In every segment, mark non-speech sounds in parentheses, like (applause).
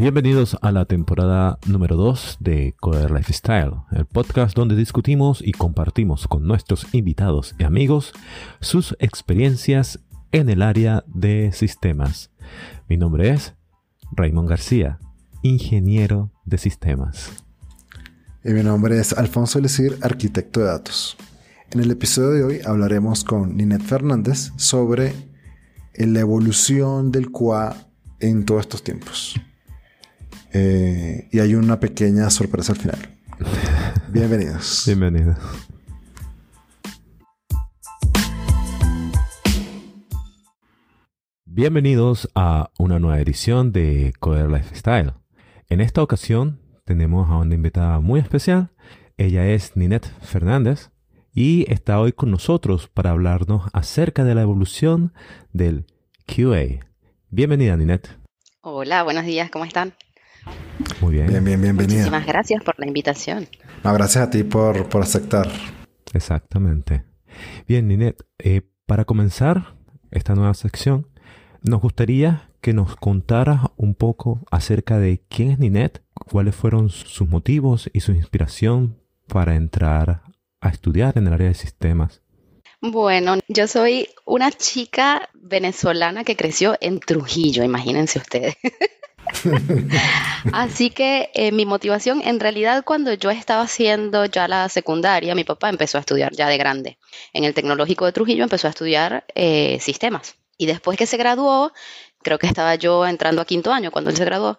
Bienvenidos a la temporada número 2 de Coder Lifestyle, el podcast donde discutimos y compartimos con nuestros invitados y amigos sus experiencias en el área de sistemas. Mi nombre es Raymond García, ingeniero de sistemas. Y mi nombre es Alfonso Lecir, arquitecto de datos. En el episodio de hoy hablaremos con Ninette Fernández sobre la evolución del QA en todos estos tiempos. Eh, y hay una pequeña sorpresa al final. (laughs) Bienvenidos. Bienvenidos. Bienvenidos a una nueva edición de Coder Lifestyle. En esta ocasión tenemos a una invitada muy especial. Ella es Ninette Fernández y está hoy con nosotros para hablarnos acerca de la evolución del QA. Bienvenida, Ninette. Hola, buenos días, ¿cómo están? Muy bien. Bien, bien, bienvenida. Muchísimas gracias por la invitación. No, gracias a ti por, por aceptar. Exactamente. Bien, Ninette, eh, para comenzar esta nueva sección, nos gustaría que nos contaras un poco acerca de quién es Ninette, cuáles fueron sus motivos y su inspiración para entrar a estudiar en el área de sistemas. Bueno, yo soy una chica venezolana que creció en Trujillo, imagínense ustedes. (laughs) (laughs) Así que eh, mi motivación, en realidad cuando yo estaba haciendo ya la secundaria, mi papá empezó a estudiar ya de grande. En el Tecnológico de Trujillo empezó a estudiar eh, sistemas. Y después que se graduó, creo que estaba yo entrando a quinto año cuando él se graduó,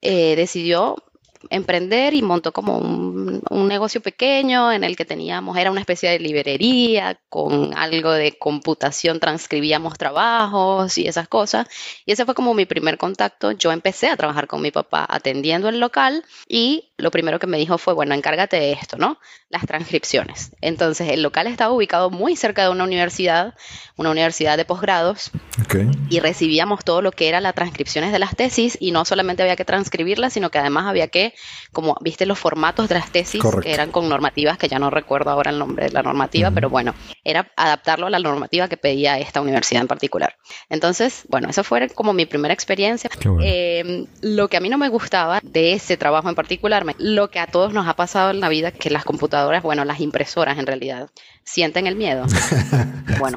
eh, decidió emprender y montó como un, negocio pequeño en el que teníamos, era una especie de librería con algo de computación, transcribíamos trabajos y esas cosas. Y ese fue como mi primer contacto. Yo empecé a trabajar con mi papá atendiendo el local y lo primero que me dijo fue, bueno, encárgate de esto, ¿no? Las transcripciones. Entonces, el local estaba ubicado muy cerca de una universidad, una universidad de posgrados, y recibíamos todo lo que era las transcripciones de las tesis y no solamente había que transcribirlas, sino que además había que como viste los formatos de las tesis, que eran con normativas, que ya no recuerdo ahora el nombre de la normativa, pero bueno, era adaptarlo a la normativa que pedía esta universidad en particular. Entonces, bueno, eso fue como mi primera experiencia. Em, lo que a mí no me gustaba de ese trabajo en particular, lo que a todos nos ha pasado en la vida, que las computadoras, bueno, las impresoras en realidad, sienten el miedo. (laughs) Bueno,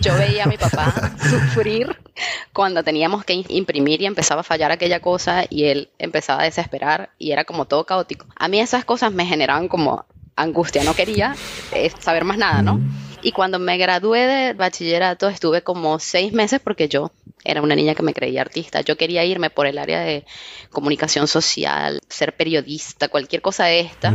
yo veía a mi papá sufrir cuando teníamos que imprimir y empezaba a fallar aquella cosa y él empezaba a desesperar y era como todo caótico. A mí esas cosas me generaban como angustia, no quería eh, saber más nada, ¿no? Y cuando me gradué de bachillerato estuve como seis meses porque yo era una niña que me creía artista. Yo quería irme por el área de comunicación social, ser periodista, cualquier cosa de esta,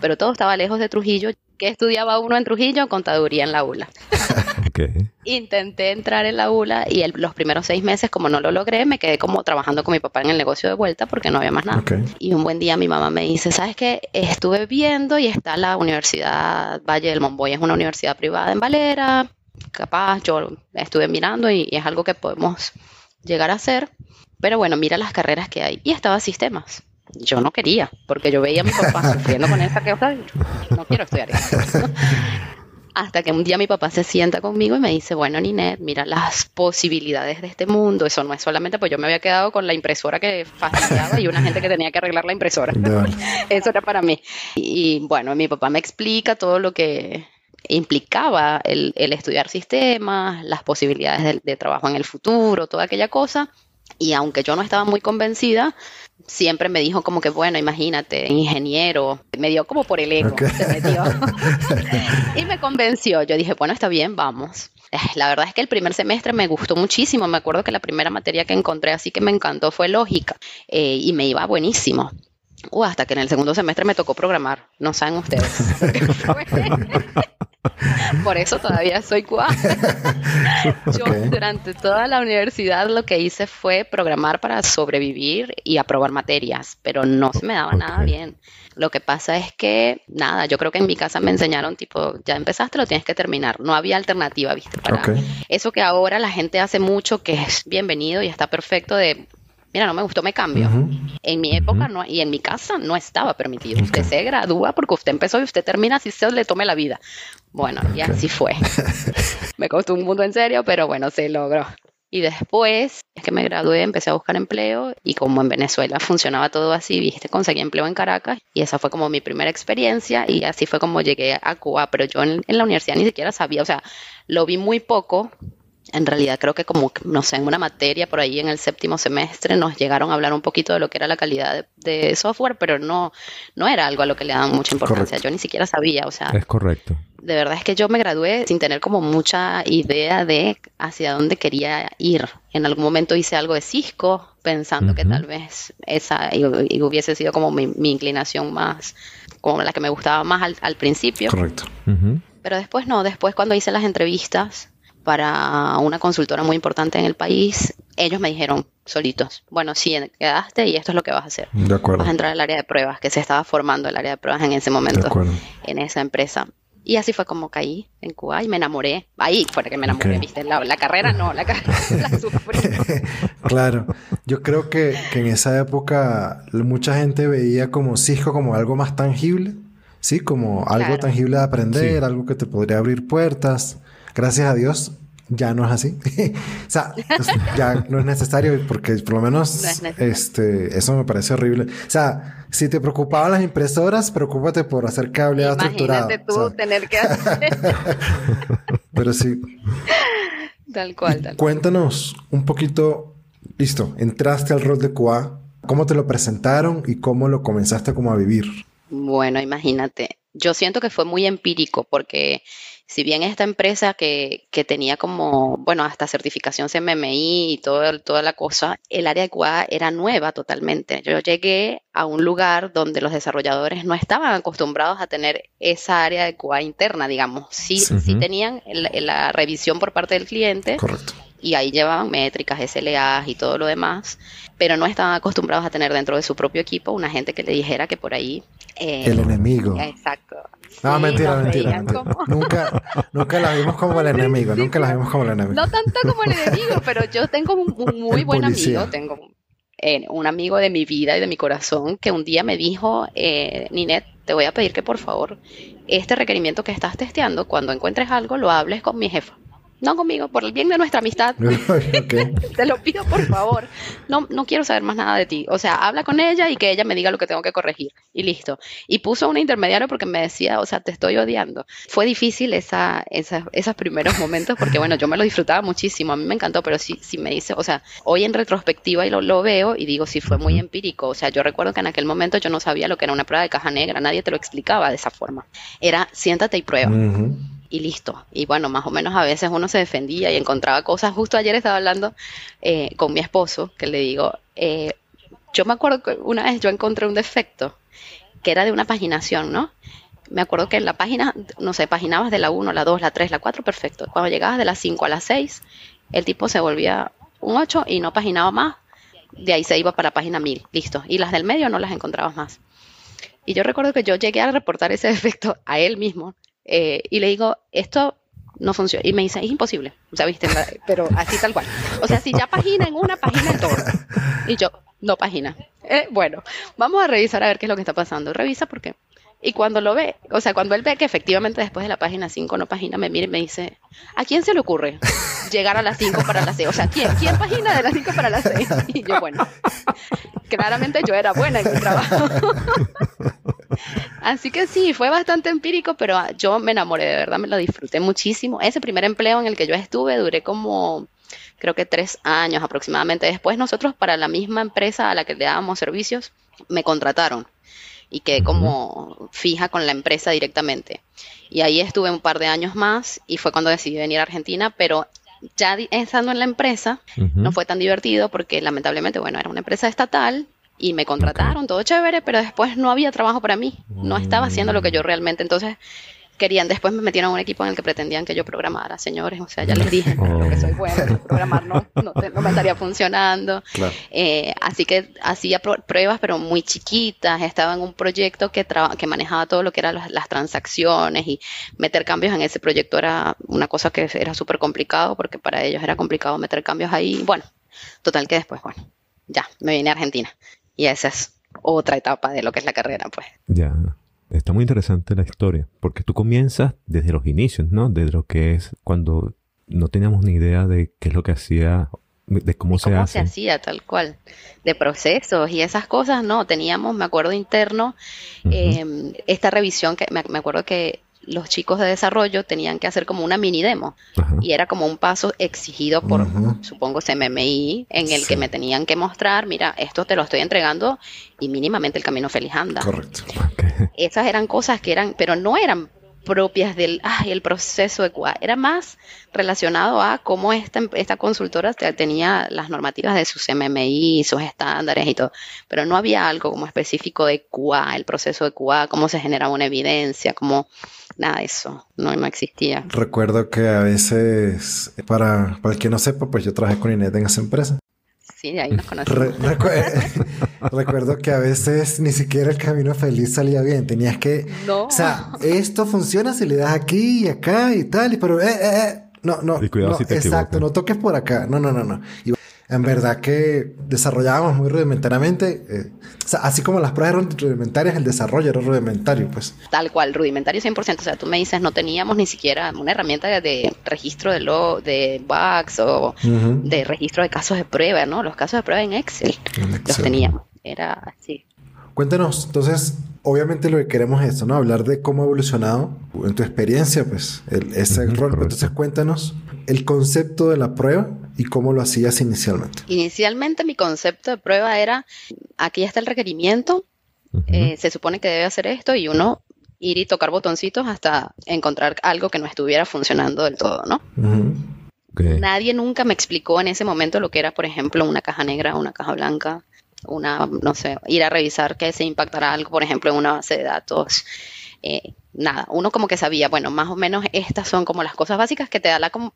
pero todo estaba lejos de Trujillo. ¿Qué estudiaba uno en Trujillo? Contaduría en la ULA. (laughs) Intenté entrar en la ULA y los primeros seis meses, como no lo logré, me quedé como trabajando con mi papá en el negocio de vuelta porque no había más nada. Y un buen día mi mamá me dice, ¿sabes qué? Estuve viendo y está la Universidad Valle del Monboy, es una universidad privada en Valera, capaz yo estuve mirando y, es algo que podemos llegar a hacer. Pero bueno, mira las carreras que hay. Y estaba sistemas yo no quería, porque yo veía a mi papá (laughs) sufriendo con esa cosa, no quiero estudiar eso. Hasta que un día mi papá se sienta conmigo y me dice, bueno, Ninet, mira las posibilidades de este mundo. Eso no es solamente, pues yo me había quedado con la impresora que fastidiaba y una gente que tenía que arreglar la impresora. (laughs) Eso era para mí. Y, bueno, mi papá me explica todo lo que implicaba el, estudiar sistemas, las posibilidades de trabajo en el futuro, toda aquella cosa. Y aunque yo no estaba muy convencida, siempre me dijo como que, bueno, imagínate, ingeniero, me dio como por el ego, se metió. (laughs) y me convenció, yo dije, bueno, está bien, vamos. Eh, la verdad es que el primer semestre me gustó muchísimo, me acuerdo que la primera materia que encontré así que me encantó fue lógica eh, y me iba buenísimo. Uh, hasta que en el segundo semestre me tocó programar, no saben ustedes. (laughs) Por eso todavía soy cubana. (laughs) Yo durante toda la universidad lo que hice fue programar para sobrevivir y aprobar materias, pero no se me daba nada bien. Lo que pasa es que, nada, yo creo que en mi casa me enseñaron tipo, ya empezaste, lo tienes que terminar. No había alternativa, ¿viste? Para eso que ahora la gente hace mucho, que es bienvenido y está perfecto de mira, no me gustó, me cambio. En mi época no, y en mi casa no estaba permitido. Usted se gradúa porque usted empezó y usted termina si se le tome la vida. Bueno, y así fue. (laughs) me costó un mundo en serio, pero bueno, se logró. Y después, es que me gradué, empecé a buscar empleo y como en Venezuela funcionaba todo así, viste, conseguí empleo en Caracas y esa fue como mi primera experiencia y así fue como llegué a Cuba, pero yo en, en la universidad ni siquiera sabía, o sea, lo vi muy poco en realidad creo que como, no sé, en una materia por ahí en el séptimo semestre nos llegaron a hablar un poquito de lo que era la calidad de, software, pero no, no era algo a lo que le daban mucha importancia. Yo ni siquiera sabía, o sea... Es correcto. De verdad es que yo me gradué sin tener como mucha idea de hacia dónde quería ir. En algún momento hice algo de Cisco, pensando que tal vez esa y, hubiese sido como mi, inclinación más, como la que me gustaba más al, principio. Correcto. Pero después no, después cuando hice las entrevistas para una consultora muy importante en el país, ellos me dijeron solitos, bueno, sí, quedaste y esto es lo que vas a hacer. De acuerdo. Vas a entrar al área de pruebas, que se estaba formando el área de pruebas en ese momento, en esa empresa. Y así fue como caí en Cuba y me enamoré. Ahí fue que me enamoré, ¿viste? La, carrera no, la carrera (laughs) la sufrí. (laughs) claro, yo creo que, que, en esa época mucha gente veía como Cisco como algo más tangible, ¿sí? Como algo tangible de aprender, algo que te podría abrir puertas. Gracias a Dios, ya no es así. (laughs) o sea, pues, ya no es necesario porque por lo menos este, eso me parece horrible. O sea, si te preocupaban las impresoras, preocúpate por hacer cableado estructurado. Imagínate tú tener que (laughs) hacer. Pero sí. Tal cual, tal Cuéntanos un poquito, listo, entraste al rol de QA, ¿cómo te lo presentaron y cómo lo comenzaste como a vivir? Bueno, imagínate. Yo siento que fue muy empírico porque si bien esta empresa que, tenía como, bueno, hasta certificación CMMI y todo, toda la cosa, el área de QA era nueva totalmente. Yo llegué a un lugar donde los desarrolladores no estaban acostumbrados a tener esa área de QA interna, digamos. Sí, sí tenían la, revisión por parte del cliente. Correcto. Y ahí llevaban métricas, SLAs y todo lo demás, pero no estaban acostumbrados a tener dentro de su propio equipo una gente que le dijera que por ahí... Eh, el enemigo. Exacto no, mentira, mentira. Nunca, nunca la vimos como el enemigo, nunca la vimos como el enemigo. No tanto como el enemigo, pero yo tengo un, (laughs) muy buen amigo, tengo eh, un amigo de mi vida y de mi corazón que un día me dijo, eh, Ninet, te voy a pedir que por favor este requerimiento que estás testeando, cuando encuentres algo, lo hables con mi jefa no conmigo, por el bien de nuestra amistad. (laughs) (laughs) Te lo pido por favor. No, no quiero saber más nada de ti. O sea, habla con ella y que ella me diga lo que tengo que corregir. Y listo. Y puso un intermediario porque me decía, o sea, te estoy odiando. Fue difícil esa, esos primeros momentos porque, bueno, yo me lo disfrutaba muchísimo. A mí me encantó, pero sí, sí me dice, o sea, hoy en retrospectiva y lo, lo veo y digo, sí fue muy empírico. O sea, yo recuerdo que en aquel momento yo no sabía lo que era una prueba de caja negra. Nadie te lo explicaba de esa forma. Era siéntate y prueba y listo. Y bueno, más o menos a veces uno se defendía y encontraba cosas. Justo ayer estaba hablando eh, con mi esposo, que le digo, eh, yo me acuerdo que una vez yo encontré un defecto que era de una paginación, ¿no? Me acuerdo que en la página, no sé, paginabas de la 1, la 2, la 3, la 4, perfecto. Cuando llegabas de la 5 a la 6, el tipo se volvía un 8 y no paginaba más. De ahí se iba para la página 1000, listo. Y las del medio no las encontrabas más. Y yo recuerdo que yo llegué a reportar ese (laughs) defecto a él mismo eh, y le digo, esto no funciona. Y me dice, es imposible. O sea, viste, pero así tal cual. O sea, si ya pagina en una, página en todo. Y yo, no pagina. Eh, bueno, vamos a revisar a ver qué es lo que está pasando. Revisa por qué. Y cuando lo ve, o sea, cuando él ve que efectivamente después de la página 5 no página, me mira y me dice, ¿a quién se le ocurre llegar a las 5 para las 6? O sea, ¿quién, ¿quién página de las 5 para las 6? Y yo, bueno, claramente yo era buena en mi trabajo. (laughs) Así que sí, fue bastante empírico, pero yo me enamoré, de verdad, me lo disfruté muchísimo. Ese primer empleo en el que yo estuve duré como creo que tres años aproximadamente. Después nosotros para la misma empresa a la que le dábamos servicios, me contrataron y quedé como fija con la empresa directamente. Y ahí estuve un par de años más y fue cuando decidí venir a Argentina, pero ya estando en la empresa no fue tan divertido porque lamentablemente, bueno, era una empresa estatal y me contrataron, todo chévere, pero después no había trabajo para mí, no estaba haciendo lo que yo realmente. Entonces querían, después me metieron a un equipo en el que pretendían que yo programara, señores, o sea, ya les dije que soy bueno, programar no, no, me estaría funcionando. Eh, así que hacía pruebas, pero muy chiquitas, estaba en un proyecto que, que manejaba todo lo que eran las, transacciones y meter cambios en ese proyecto era una cosa que era súper complicado porque para ellos era complicado meter cambios ahí. Bueno, total que después, bueno, ya, me vine a Argentina y esa es otra etapa de lo que es la carrera, pues. Ya. Está muy interesante la historia, porque tú comienzas desde los inicios, ¿no? Desde lo que es cuando no teníamos ni idea de qué es lo que hacía, de cómo, se cómo hace. se hacía tal cual, de procesos y esas cosas, no, teníamos, me acuerdo interno, eh, esta revisión que me, me acuerdo que los chicos de desarrollo tenían que hacer como una mini demo Ajá. y era como un paso exigido por, Ujú. supongo, CMMI, en el Sí. que me tenían que mostrar, mira, esto te lo estoy entregando y mínimamente el camino feliz anda. Correcto. Esas eran cosas que eran, pero no eran propias del ay, el proceso de QA, era más relacionado a cómo esta, esta consultora te- tenía las normativas de sus MMI, sus estándares y todo, pero no había algo como específico de QA, el proceso de QA, cómo se generaba una evidencia, cómo nada de eso, no, no existía. Recuerdo que a veces, para, para el que no sepa, pues yo trabajé con Inés en esa empresa. Sí, ahí nos conocimos. Re- recu- (laughs) recuerdo que a veces ni siquiera el camino feliz salía bien. Tenías que, No. o sea, esto funciona si le das aquí y acá y tal, y pero, eh, eh, eh, no, no, Y cuidado no, si te exacto, equivocas. no toques por acá, no, no, no, no. Y en verdad que desarrollábamos muy rudimentariamente, eh, o sea, así como las pruebas eran rudimentarias, el desarrollo era rudimentario, pues. Tal cual, rudimentario 100%. O sea, tú me dices, no teníamos ni siquiera una herramienta de, de registro de, lo, de bugs o de registro de casos de prueba, ¿no? Los casos de prueba en Excel En los Excel. teníamos. Era así. Cuéntanos, entonces, obviamente lo que queremos es esto, ¿no? Hablar de cómo ha evolucionado en tu experiencia, pues, el- ese Ujú, rol. correcto. Entonces, cuéntanos el concepto de la prueba y cómo lo hacías inicialmente. Inicialmente mi concepto de prueba era, aquí está el requerimiento, eh, se supone que debe hacer esto y uno ir y tocar botoncitos hasta encontrar algo que no estuviera funcionando del todo, ¿no? Nadie nunca me explicó en ese momento lo que era, por ejemplo, una caja negra, una caja blanca, una, no sé, ir a revisar que se impactará algo, por ejemplo, en una base de datos. Eh, nada, uno como que sabía, bueno, más o menos estas son como las cosas básicas que te da la como-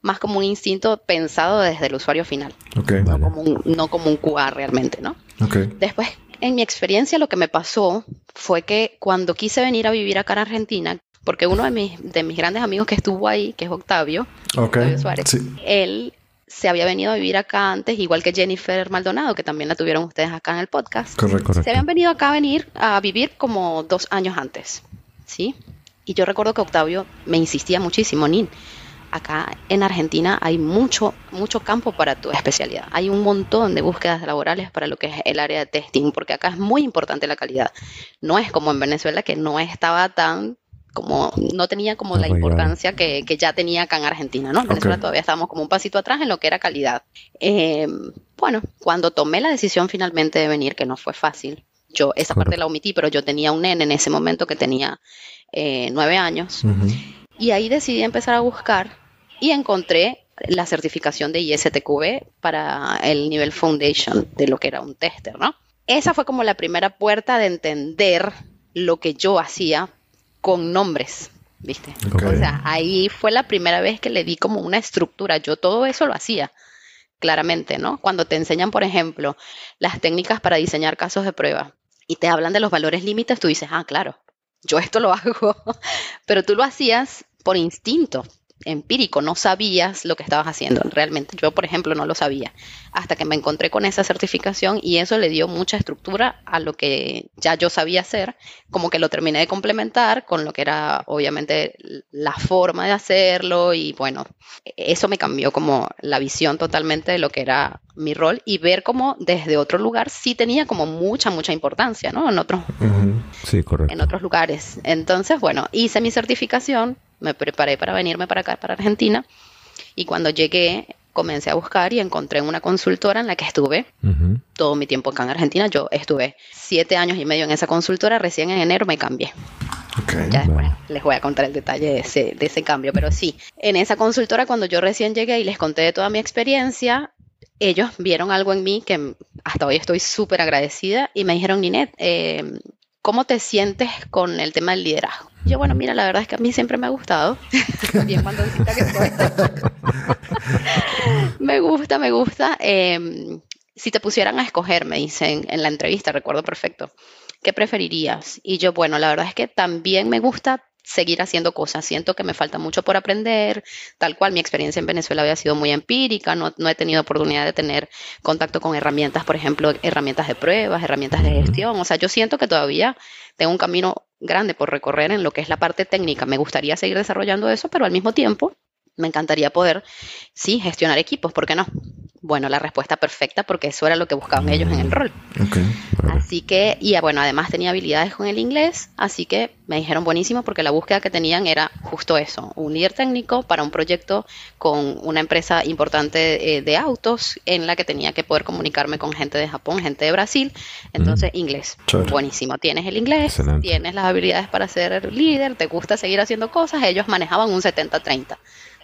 más como un instinto pensado desde el usuario final, Ok, Vale. no, como un, no como un QA realmente, ¿no? ok. Después, en mi experiencia, lo que me pasó fue que cuando quise venir a vivir acá en Argentina, porque uno de mis, de mis grandes amigos que estuvo ahí, que es Octavio, Ok. Octavio Suárez, Sí. él se había venido a vivir acá antes, igual que Jennifer Maldonado, que también la tuvieron ustedes acá en el podcast. Correcto. Correcto. Se habían venido acá a venir a vivir como dos años antes, ¿sí? Y yo recuerdo que Octavio me insistía muchísimo, Nin, acá en Argentina hay mucho, mucho campo para tu especialidad. Hay un montón de búsquedas laborales para lo que es el área de testing, porque acá es muy importante la calidad. No es como en Venezuela, que no estaba tan como no tenía como la Arraigado. importancia que, que ya tenía acá en Argentina, ¿no? En Venezuela Ok. todavía estábamos como un pasito atrás en lo que era calidad. Eh, bueno, cuando tomé la decisión finalmente de venir, que no fue fácil, yo esa parte Correcto. la omití, pero yo tenía un nene en ese momento que tenía eh, nueve años y ahí decidí empezar a buscar y encontré la certificación de ISTQB para el nivel foundation de lo que era un tester, ¿no? Esa fue como la primera puerta de entender lo que yo hacía con nombres, ¿viste? O sea, ahí fue la primera vez que le di como una estructura. Yo todo eso lo hacía, claramente, ¿no? Cuando te enseñan, por ejemplo, las técnicas para diseñar casos de prueba y te hablan de los valores límites, tú dices, ah, claro, yo esto lo (laughs) hago, pero tú lo hacías por instinto empírico, no sabías lo que estabas haciendo. Realmente yo, por ejemplo, no lo sabía hasta que me encontré con esa certificación y eso le dio mucha estructura a lo que ya yo sabía hacer, como que lo terminé de complementar con lo que era obviamente la forma de hacerlo y bueno, eso me cambió como la visión totalmente de lo que era mi rol y ver cómo desde otro lugar sí tenía como mucha, mucha importancia, ¿no? En otros, Ujú. Sí, correcto. en otros lugares. Entonces, bueno, hice mi certificación, me preparé para venirme para acá, para Argentina, y cuando llegué comencé a buscar y encontré una consultora en la que estuve todo mi tiempo acá en Argentina. Yo estuve siete años y medio en esa consultora, recién en enero me cambié. Ok. Ya después les voy a contar el detalle de ese, de ese cambio, pero sí, en esa consultora cuando yo recién llegué y les conté de toda mi experiencia, ellos vieron algo en mí que hasta hoy estoy súper agradecida y me dijeron, Ninet, eh, ¿cómo te sientes con el tema del liderazgo? Yo, bueno, mira, la verdad es que a mí siempre me ha gustado, (laughs) bien mandoncita que soy. (laughs) me gusta, me gusta. Eh, si te pusieran a escoger, me dicen en la entrevista, recuerdo perfecto, ¿qué preferirías? Y yo, bueno, la verdad es que también me gusta seguir haciendo cosas. Siento que me falta mucho por aprender, tal cual mi experiencia en Venezuela había sido muy empírica, no, no he tenido oportunidad de tener contacto con herramientas, por ejemplo, herramientas de pruebas, herramientas de gestión. O sea, yo siento que todavía tengo un camino grande por recorrer en lo que es la parte técnica. Me gustaría seguir desarrollando eso, pero al mismo tiempo me encantaría poder, sí, gestionar equipos, ¿por qué no? Bueno, la respuesta perfecta porque eso era lo que buscaban ellos en el rol. Así que, y bueno, además tenía habilidades con el inglés, así que me dijeron buenísimo porque la búsqueda que tenían era justo eso, un líder técnico para un proyecto con una empresa importante eh, de, autos en la que tenía que poder comunicarme con gente de Japón, gente de Brasil, entonces mm. inglés. Buenísimo, tienes el inglés, tienes las habilidades para ser líder, te gusta seguir haciendo cosas, ellos manejaban un 70-30.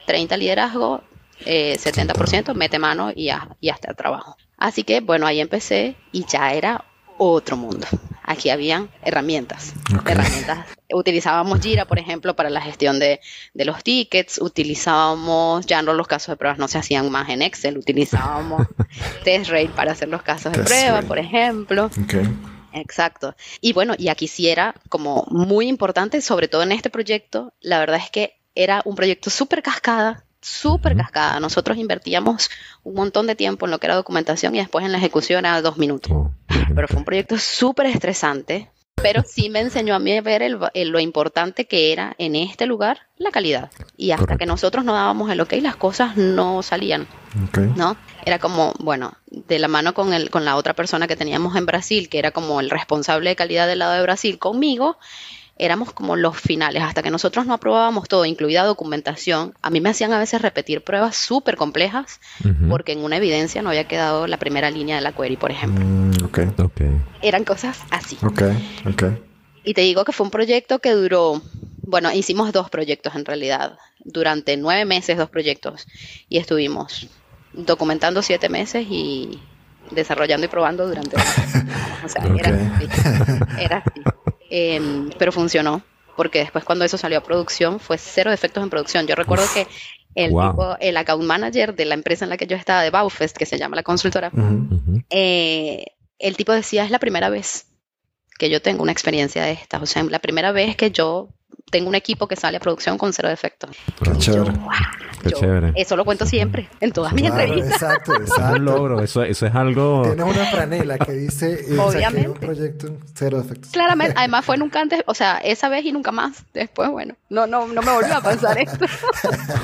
30 liderazgo, eh, 70% mete mano y ya, y hasta el trabajo. Así que bueno, ahí empecé y ya era otro mundo. Aquí habían herramientas. Herramientas. Utilizábamos Jira, por ejemplo, para la gestión de, los tickets. Utilizábamos, ya no los casos de pruebas no se hacían más en Excel. Utilizábamos (laughs) TestRate para hacer los casos de prueba, por ejemplo. Exacto. Y bueno, y aquí sí era como muy importante, sobre todo en este proyecto, la verdad es que era un proyecto súper cascada, súper cascada. Nosotros invertíamos un montón de tiempo en lo que era documentación y después en la ejecución a dos minutos. Oh, pero fue un proyecto súper estresante, pero sí me enseñó a mí a ver lo importante que era en este lugar la calidad. Y hasta que nosotros no dábamos el ok, las cosas no salían. ¿no? Era como, bueno, de la mano con, el, con la otra persona que teníamos en Brasil, que era como el responsable de calidad del lado de Brasil, conmigo, éramos como los finales, hasta que nosotros no aprobábamos todo, incluida documentación. A mí me hacían a veces repetir pruebas súper complejas porque en una evidencia no había quedado la primera línea de la query, por ejemplo. Mm, Eran cosas así. Y te digo que fue un proyecto que duró, bueno, hicimos dos proyectos en realidad, durante nueve meses dos proyectos y estuvimos documentando siete meses y desarrollando y probando durante... o sea, era Era así. Em, pero funcionó, porque después cuando eso salió a producción fue cero defectos en producción. Yo recuerdo que el, tipo, el account manager de la empresa en la que yo estaba, de Baufest, que se llama la consultora, eh, el tipo decía, es la primera vez que yo tengo una experiencia de esta, o sea, la primera vez que yo tengo un equipo que sale a producción con cero defectos. Qué chévere. Qué chévere. Eso lo cuento siempre, en todas mis entrevistas. Exacto, exacto. Es un logro, eso, eso es algo... Tienes una franela que dice... Eh, Obviamente. un proyecto cero defectos. Claramente, además fue nunca antes, o sea, esa vez y nunca más. Después, bueno, no, no, no me volvió a pasar esto.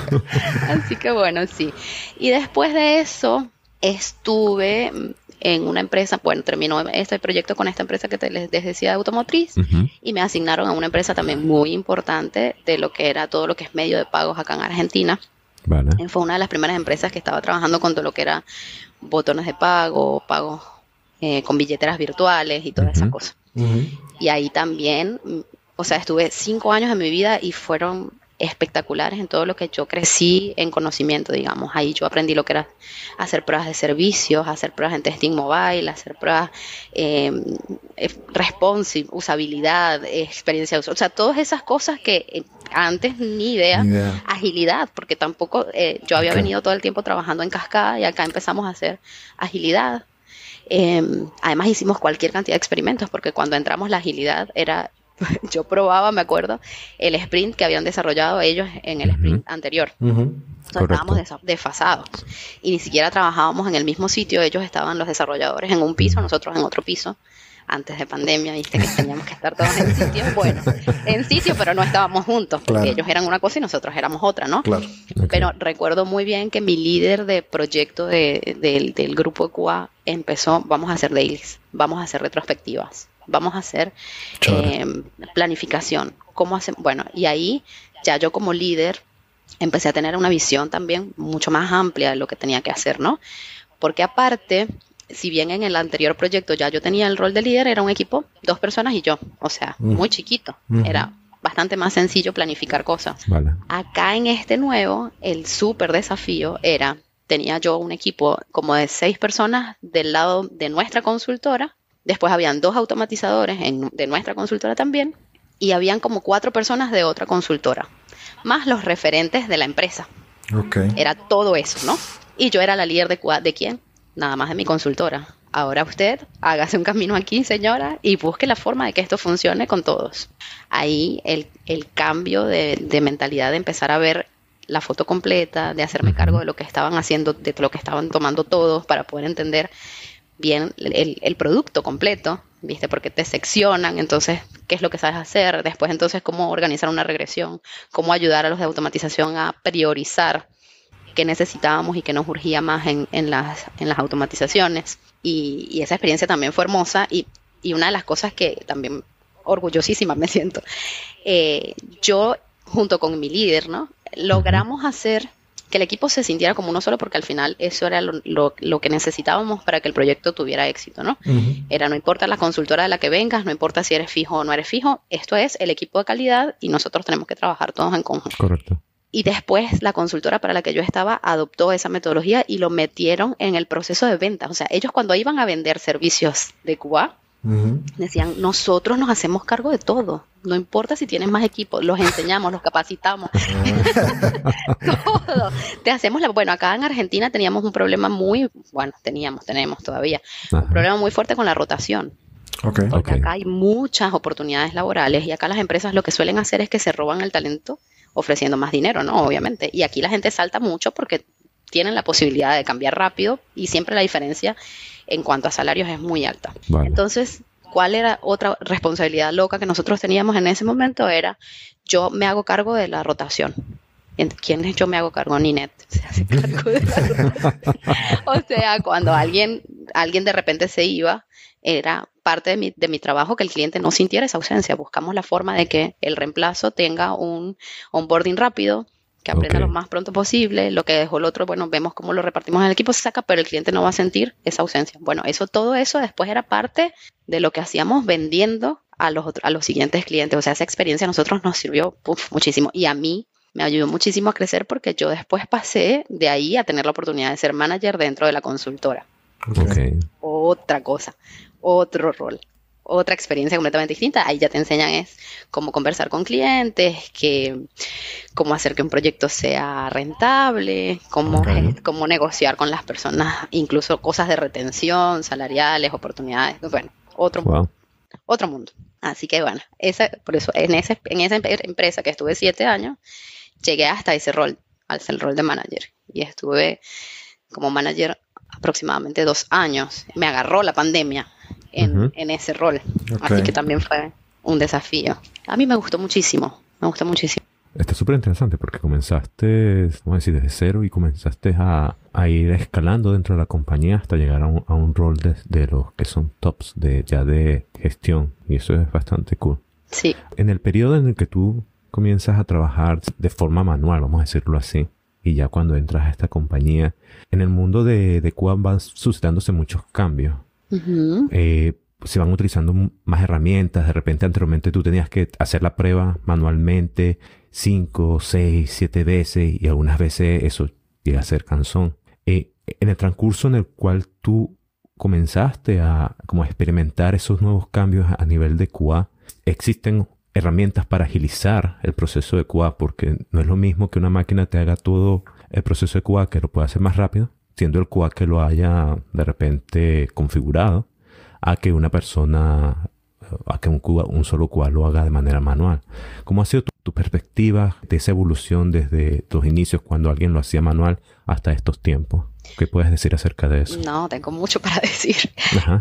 (laughs) Así que bueno, sí. Y después de eso, estuve en una empresa, bueno, terminó este proyecto con esta empresa que te les decía de automotriz y me asignaron a una empresa también muy importante de lo que era todo lo que es medio de pagos acá en Argentina. Fue una de las primeras empresas que estaba trabajando con todo lo que era botones de pago, pagos eh, con billeteras virtuales y todas esas cosas. Y ahí también, o sea, estuve cinco años de mi vida y fueron espectaculares en todo lo que yo crecí en conocimiento, digamos. Ahí yo aprendí lo que era hacer pruebas de servicios, hacer pruebas en testing mobile, hacer pruebas em, eh, responsive, usabilidad, experiencia de uso. O sea, todas esas cosas que eh, antes ni idea, agilidad, porque tampoco eh, yo había venido todo el tiempo trabajando en cascada y acá empezamos a hacer agilidad. Em, además hicimos cualquier cantidad de experimentos porque cuando entramos la agilidad era (laughs) yo probaba, me acuerdo, el sprint que habían desarrollado ellos en el sprint anterior. estábamos desfasados y ni siquiera trabajábamos en el mismo sitio. Ellos estaban los desarrolladores en un piso, nosotros en otro piso. Antes de pandemia, viste que teníamos que estar todos en sitio. (laughs) Bueno, en sitio, pero no estábamos juntos, porque ellos eran una cosa y nosotros éramos otra, ¿no? Claro. Pero recuerdo muy bien que mi líder de proyecto del grupo de QA empezó, vamos a hacer dailies, vamos a hacer retrospectivas vamos a hacer eh, planificación. ¿Cómo hace? Bueno, y ahí ya yo como líder empecé a tener una visión también mucho más amplia de lo que tenía que hacer, ¿no? Porque aparte, si bien en el anterior proyecto ya yo tenía el rol de líder, era un equipo, dos personas y yo, o sea, mm. muy chiquito. Era bastante más sencillo planificar cosas. Acá en este nuevo, el súper desafío era, tenía yo un equipo como de seis personas del lado de nuestra consultora Después habían dos automatizadores de nuestra consultora también y habían como cuatro personas de otra consultora, más los referentes de la empresa. Okay. Era todo eso, ¿no? Y yo era la líder de, de quién? Nada más de mi consultora. Ahora usted hágase un camino aquí, señora, y busque la forma de que esto funcione con todos. Ahí el, cambio de, de mentalidad de empezar a ver la foto completa, de hacerme cargo de lo que estaban haciendo, de lo que estaban tomando todos para poder entender bien el, producto completo, ¿viste? Porque te seccionan, entonces, ¿qué es lo que sabes hacer? Después, entonces, cómo organizar una regresión, cómo ayudar a los de automatización a priorizar qué necesitábamos y qué nos urgía más en, las, en las automatizaciones. Y, esa experiencia también fue hermosa y, y, una de las cosas que también orgullosísima me siento, eh, yo junto con mi líder, ¿no? Logramos hacer que el equipo se sintiera como uno solo porque al final eso era lo, que necesitábamos para que el proyecto tuviera éxito, ¿no? Era no importa la consultora de la que vengas, no importa si eres fijo o no eres fijo, esto es el equipo de calidad y nosotros tenemos que trabajar todos en conjunto. Correcto. Y después la consultora para la que yo estaba adoptó esa metodología y lo metieron en el proceso de venta. O sea, ellos cuando iban a vender servicios de Decían, nosotros nos hacemos cargo de todo. No importa si tienes más equipos, los enseñamos, los capacitamos. (laughs) todo. Te hacemos la. Bueno, acá en Argentina teníamos un problema muy. Bueno, teníamos, tenemos todavía. Un problema muy fuerte con la rotación. Okay. Porque acá hay muchas oportunidades laborales y acá las empresas lo que suelen hacer es que se roban el talento ofreciendo más dinero, ¿no? Obviamente. Y aquí la gente salta mucho porque tienen la posibilidad de cambiar rápido y siempre la diferencia en cuanto a salarios es muy alta. Entonces, ¿cuál era otra responsabilidad loca que nosotros teníamos en ese momento? Era, yo me hago cargo de la rotación. ¿Quién es yo me hago cargo? Ninet se hace cargo de la (laughs) O sea, cuando alguien, alguien de repente se iba, era parte de mi, de mi trabajo que el cliente no sintiera esa ausencia. Buscamos la forma de que el reemplazo tenga un onboarding rápido, que aprenda lo más pronto posible. Lo que dejó el otro, bueno, vemos cómo lo repartimos en el equipo, se saca, pero el cliente no va a sentir esa ausencia. Bueno, eso, todo eso después era parte de lo que hacíamos vendiendo a los, a los siguientes clientes. O sea, esa experiencia a nosotros nos sirvió muchísimo. Y a mí me ayudó muchísimo a crecer porque yo después pasé de ahí a tener la oportunidad de ser manager dentro de la consultora. Otra cosa, otro rol otra experiencia completamente distinta. Ahí ya te enseñan es cómo conversar con clientes, que, cómo hacer que un proyecto sea rentable, cómo, cómo negociar con las personas, incluso cosas de retención, salariales, oportunidades. Bueno, otro mundo. Otro mundo. Así que bueno, esa, por eso en, ese, en esa empresa que estuve siete años, llegué hasta ese rol, al el rol de manager. Y estuve como manager aproximadamente dos años. Me agarró la pandemia en, ese rol. Así que también fue un desafío. A mí me gustó muchísimo, me gustó muchísimo. Está súper interesante porque comenzaste, vamos a decir, desde cero y comenzaste a, ir escalando dentro de la compañía hasta llegar a un, rol de, los que son tops de ya de gestión y eso es bastante cool. Sí. En el periodo en el que tú comienzas a trabajar de forma manual, vamos a decirlo así, y ya cuando entras a esta compañía, en el mundo de, de Cuba van sucediéndose muchos cambios. Eh, se van utilizando más herramientas. De repente, anteriormente tú tenías que hacer la prueba manualmente cinco, seis, siete veces y algunas veces eso llega a ser cansón. Eh, en el transcurso en el cual tú comenzaste a como experimentar esos nuevos cambios a nivel de QA, existen herramientas para agilizar el proceso de QA porque no es lo mismo que una máquina te haga todo el proceso de QA que lo pueda hacer más rápido siendo el QA que lo haya de repente configurado, a que una persona, a que un, un solo QA lo haga de manera manual. ¿Cómo ha sido tu, perspectiva de esa evolución desde tus inicios cuando alguien lo hacía manual hasta estos tiempos? ¿Qué puedes decir acerca de eso? No, tengo mucho para (laughs) decir.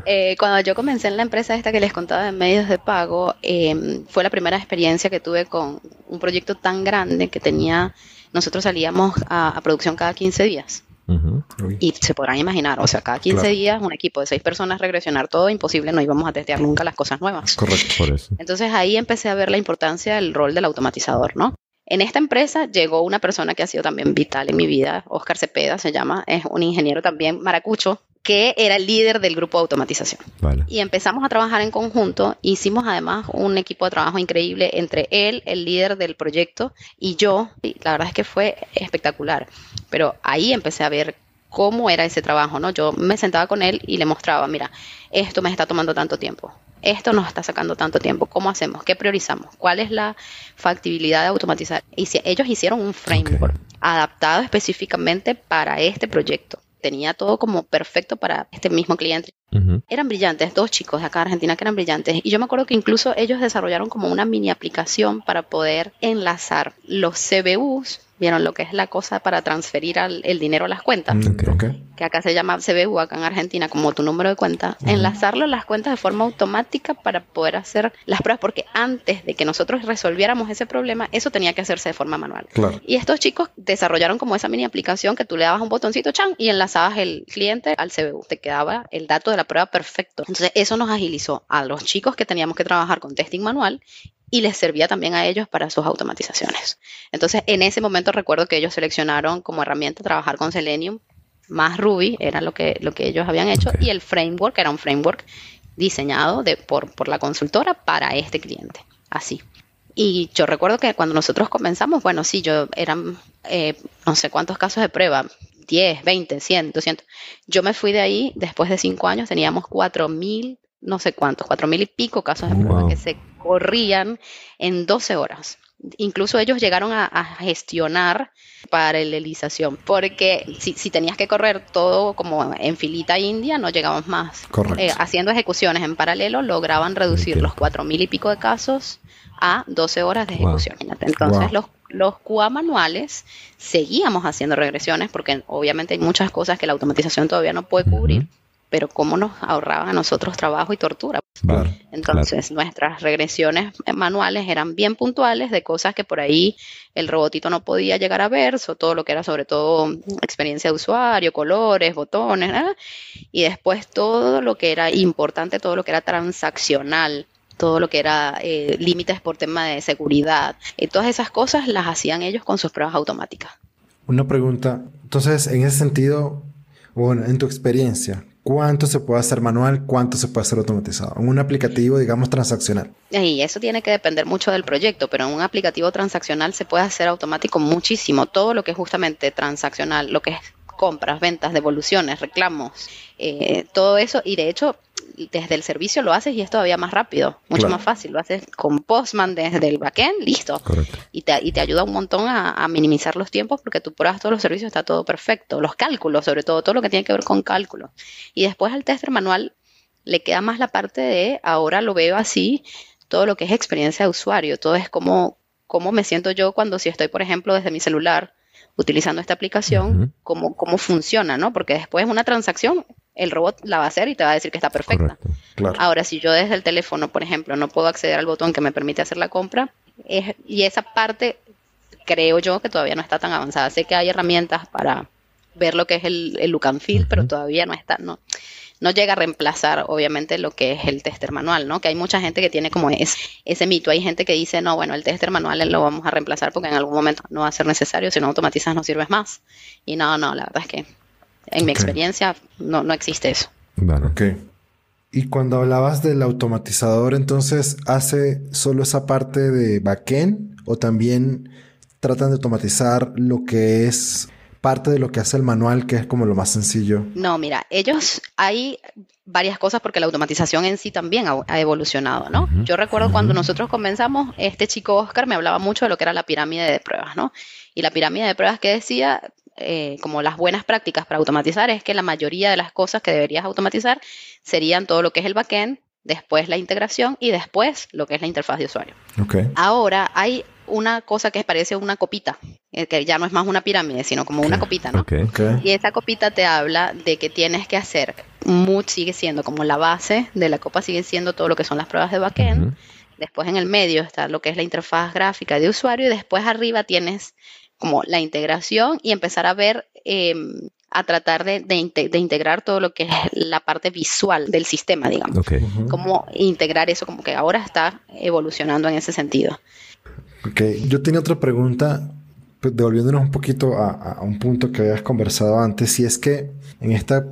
Eh, cuando yo comencé en la empresa esta que les contaba de medios de pago, em, fue la primera experiencia que tuve con un proyecto tan grande que tenía, nosotros salíamos a, a producción cada 15 días. Y se podrán imaginar, o sea, cada 15 días un equipo de 6 personas regresionar todo imposible, no íbamos a testear nunca las cosas nuevas. Correcto, por eso. Entonces ahí empecé a ver la importancia del rol del automatizador, ¿no? En esta empresa llegó una persona que ha sido también vital en mi vida, Oscar Cepeda se llama, es un ingeniero también maracucho, que era el líder del grupo de automatización. Y empezamos a trabajar en conjunto. Hicimos además un equipo de trabajo increíble entre él, el líder del proyecto, y yo. Y la verdad es que fue espectacular. Pero ahí empecé a ver cómo era ese trabajo, ¿no? Yo me sentaba con él y le mostraba, mira, esto me está tomando tanto tiempo, esto nos está sacando tanto tiempo, ¿cómo hacemos? ¿Qué priorizamos? ¿Cuál es la factibilidad de automatizar? Y si ellos hicieron un framework adaptado específicamente para este proyecto tenía todo como perfecto para este mismo cliente. Eran brillantes, dos chicos de acá de Argentina que eran brillantes. Y yo me acuerdo que incluso ellos desarrollaron como una mini aplicación para poder enlazar los CBUs vieron lo que es la cosa para transferir el dinero a las cuentas, Mm, ok. que acá se llama CBU, acá en Argentina, como tu número de cuenta, enlazarlo a las cuentas de forma automática para poder hacer las pruebas, porque antes de que nosotros resolviéramos ese problema, eso tenía que hacerse de forma manual. Claro. Y estos chicos desarrollaron como esa mini aplicación que tú le dabas un botoncito, chan, y enlazabas el cliente al CBU. Te quedaba el dato de la prueba perfecto. Entonces, eso nos agilizó a los chicos que teníamos que trabajar con testing manual y les servía también a ellos para sus automatizaciones. Entonces, en ese momento recuerdo que ellos seleccionaron como herramienta trabajar con Selenium más Ruby, era lo que, lo que ellos habían hecho, y el framework era un framework diseñado de, por, por la consultora para este cliente. Así. Y yo recuerdo que cuando nosotros comenzamos, bueno, sí, yo eran eh, no sé cuántos casos de prueba, 10, 20, 100, 200. Yo me fui de ahí, después de cinco años teníamos 4.000, no sé cuántos, 4.000 y pico casos de prueba Wow. que se corrían en 12 horas. Incluso ellos llegaron a, a gestionar paralelización, porque si, si tenías que correr todo como en filita india, no llegamos más. Correcto. Eh, haciendo ejecuciones en paralelo, lograban reducir los 4.000 y pico de casos a 12 horas de ejecución. Entonces, Wow. los, los QA manuales seguíamos haciendo regresiones, porque obviamente hay muchas cosas que la automatización todavía no puede cubrir. Pero cómo nos ahorraban a nosotros trabajo y tortura. Claro. Entonces, nuestras regresiones manuales eran bien puntuales de cosas que por ahí el robotito no podía llegar a ver, so, todo lo que era sobre todo experiencia de usuario, colores, botones, ¿ah? y después todo lo que era importante, todo lo que era transaccional, todo lo que era eh, límites por tema de seguridad, y todas esas cosas las hacían ellos con sus pruebas automáticas. Una pregunta. Entonces, en ese sentido, bueno, en tu experiencia, ¿cuánto se puede hacer manual? ¿Cuánto se puede hacer automatizado? En un aplicativo, digamos, transaccional. Y eso tiene que depender mucho del proyecto, pero en un aplicativo transaccional se puede hacer automático muchísimo. Todo lo que es justamente transaccional, lo que es compras, ventas, devoluciones, reclamos, eh, todo eso. Y de hecho, desde el servicio lo haces y es todavía más rápido, mucho Claro. más fácil. Lo haces con Postman desde el backend, listo. Correcto. Y te, y te ayuda un montón a, a minimizar los tiempos porque tú pruebas todos los servicios, está todo perfecto. Los cálculos, sobre todo, todo lo que tiene que ver con cálculos. Y después al tester manual le queda más la parte de, ahora lo veo así, todo lo que es experiencia de usuario, todo es como, cómo me siento yo cuando si estoy, por ejemplo, desde mi celular utilizando esta aplicación, cómo, cómo funciona, ¿no? Porque después una transacción, el robot la va a hacer y te va a decir que está perfecta. Correcto. Claro. Ahora, si yo desde el teléfono, por ejemplo, no puedo acceder al botón que me permite hacer la compra, es- y esa parte creo yo que todavía no está tan avanzada. Sé que hay herramientas para ver lo que es el, el look and feel, pero todavía no está, no, no llega a reemplazar, obviamente, lo que es el tester manual, ¿no? Que hay mucha gente que tiene como es, ese mito. Hay gente que dice, no, bueno, el tester manual lo vamos a reemplazar porque en algún momento no va a ser necesario, si no automatizas no sirves más. Y no, no, la verdad es que en mi Ok. experiencia no, no existe eso. Vale. Ok. Y cuando hablabas del automatizador, entonces, ¿hace solo esa parte de backend o también tratan de automatizar lo que es parte de lo que hace el manual, que es como lo más sencillo? No, mira, ellos hay varias cosas porque la automatización en sí también ha, ha evolucionado, ¿no? Yo recuerdo cuando nosotros comenzamos, este chico Oscar me hablaba mucho de lo que era la pirámide de pruebas, ¿no? Y la pirámide de pruebas que decía, eh, como las buenas prácticas para automatizar, es que la mayoría de las cosas que deberías automatizar serían todo lo que es el backend, después la integración y después lo que es la interfaz de usuario. Ahora hay una cosa que parece una copita, eh, que ya no es más una pirámide, sino como una copita, ¿no? Y esa copita te habla de que tienes que hacer, mu- sigue siendo como la base de la copa, sigue siendo todo lo que son las pruebas de backend. Después en el medio está lo que es la interfaz gráfica de usuario y después arriba tienes como la integración y empezar a ver, eh, a tratar de, de inte- de integrar todo lo que es la parte visual del sistema, digamos. Ok. Ujú. Cómo integrar eso, como que ahora está evolucionando en ese sentido. Ok, yo tenía otra pregunta, pues, devolviéndonos un poquito a, a un punto que habías conversado antes, si es que en esta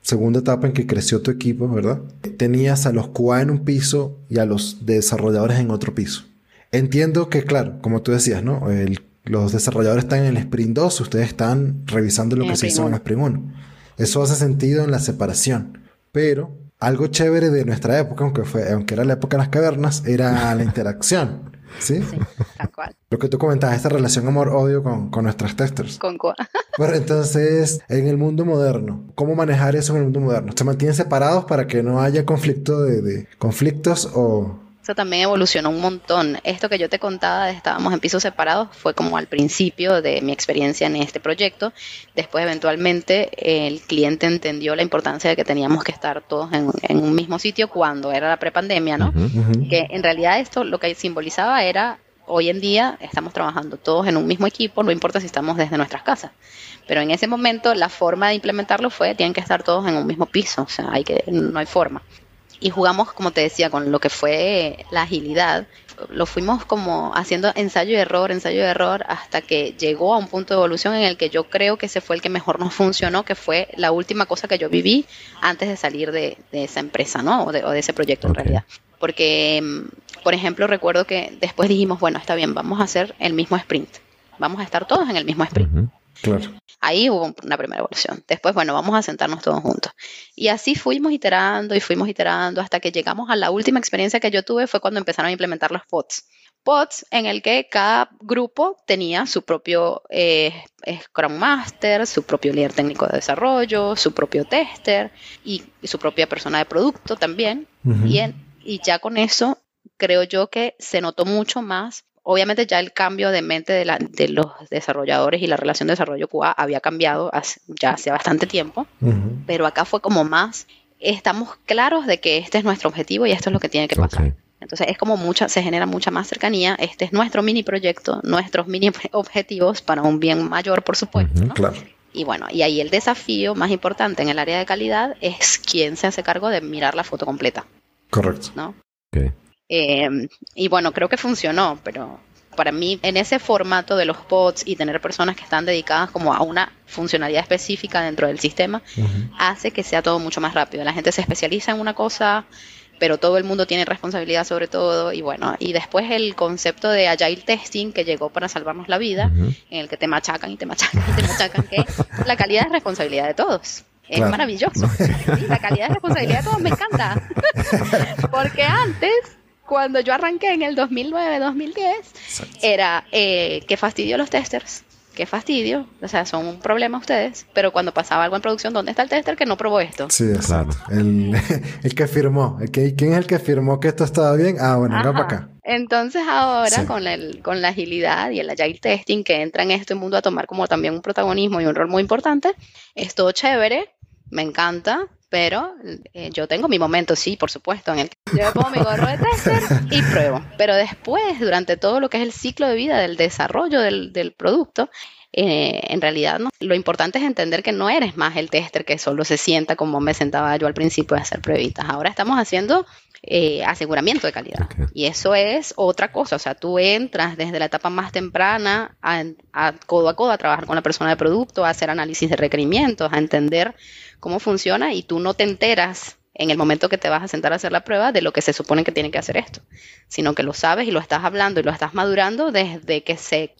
segunda etapa en que creció tu equipo, ¿verdad? Tenías a los QA en un piso y a los desarrolladores en otro piso. Entiendo que, claro, como tú decías, ¿no? El- los desarrolladores están en el Sprint 2, ustedes están revisando lo En que se hizo en el Sprint Sprint 1. Eso hace sentido en la separación, pero algo chévere de nuestra época, aunque, fue, aunque era la época de las cavernas, era la (laughs) interacción. ¿Sí? Sí, tal cual. Lo que tú comentabas, esta relación amor-odio con, con nuestras testers. Con co- (laughs) Pero entonces, en el mundo moderno, ¿cómo manejar eso en el mundo moderno? ¿Se mantienen separados para que no haya conflicto de, de- conflictos o Eso también evolucionó un montón. Esto que yo te contaba de estábamos en pisos separados fue como al principio de mi experiencia en este proyecto. Después, eventualmente, el cliente entendió la importancia de que teníamos que estar todos en, un mismo sitio cuando era la prepandemia, ¿no? Que en realidad esto lo que simbolizaba era hoy en día estamos trabajando todos en un mismo equipo, no importa si estamos desde nuestras casas. Pero en ese momento la forma de implementarlo fue, tienen que estar todos en un mismo piso, o sea, hay que, no hay forma. Y jugamos, como te decía, con lo que fue la agilidad. Lo fuimos como haciendo ensayo y error, ensayo y error, hasta que llegó a un punto de evolución en el que yo creo que ese fue el que mejor nos funcionó, que fue la última cosa que yo viví antes de salir de, esa empresa, ¿no? O de, ese proyecto en realidad. Porque, mm, por ejemplo, recuerdo que después dijimos, bueno, está bien, vamos a hacer el mismo sprint. Vamos a estar todos en el mismo sprint. Claro. Ahí hubo una primera evolución. Después, bueno, vamos a sentarnos todos juntos. Y así fuimos iterando y fuimos iterando hasta que llegamos a la última experiencia que yo tuve fue cuando empezaron a implementar los pods. Pods en el que cada grupo tenía su propio eh, Scrum Master, su propio líder técnico de desarrollo, su propio tester y, su propia persona de producto también. y, y ya con eso creo yo que se notó mucho más Obviamente ya el cambio de mente de, los desarrolladores y la relación de desarrollo QA había cambiado ya hace bastante tiempo, pero acá fue como más, estamos claros de que este es nuestro objetivo y esto es lo que tiene que pasar. Entonces es como mucha, se genera mucha más cercanía. Este es nuestro mini proyecto, nuestros mini (laughs) objetivos para un bien mayor, por supuesto. Y bueno, y ahí el desafío más importante en el área de calidad es quién se hace cargo de mirar la foto completa. Correcto. ¿no? Eh, y bueno, creo que funcionó, pero para mí en ese formato de los pods y tener personas que están dedicadas como a una funcionalidad específica dentro del sistema, hace que sea todo mucho más rápido. La gente se especializa en una cosa, pero todo el mundo tiene responsabilidad sobre todo y bueno, y después el concepto de agile testing que llegó para salvarnos la vida, en el que te machacan y te machacan y te machacan, que la calidad es responsabilidad de todos. Es maravilloso. la calidad es responsabilidad de todos me encanta. (laughs) Porque antes cuando yo arranqué en el 2009, 2010, era eh, qué fastidio los testers, qué fastidio, o sea, son un problema ustedes, pero cuando pasaba algo en producción, ¿dónde está el tester que no probó esto? Sí, exacto. El, (laughs) el, que firmó, el que, ¿quién es el que firmó que esto estaba bien? Ah, bueno, venga para acá. Entonces ahora con, el, con la agilidad y el agile testing que entra en este mundo a tomar como también un protagonismo y un rol muy importante, es todo chévere, me encanta, pero eh, yo tengo mi momento, sí, por supuesto, en el que yo pongo mi gorro de tester y pruebo. Pero después, durante todo lo que es el ciclo de vida del desarrollo del, del producto, eh, en realidad no. Lo importante es entender que no eres más el tester que solo se sienta como me sentaba yo al principio de hacer pruebitas. Ahora estamos haciendo eh, aseguramiento de calidad. Y eso es otra cosa. O sea, tú entras desde la etapa más temprana a, a, codo a codo a trabajar con la persona de producto, a hacer análisis de requerimientos, a entender cómo funciona y tú no te enteras en el momento que te vas a sentar a hacer la prueba de lo que se supone que tiene que hacer esto, sino que lo sabes y lo estás hablando y lo estás madurando desde que se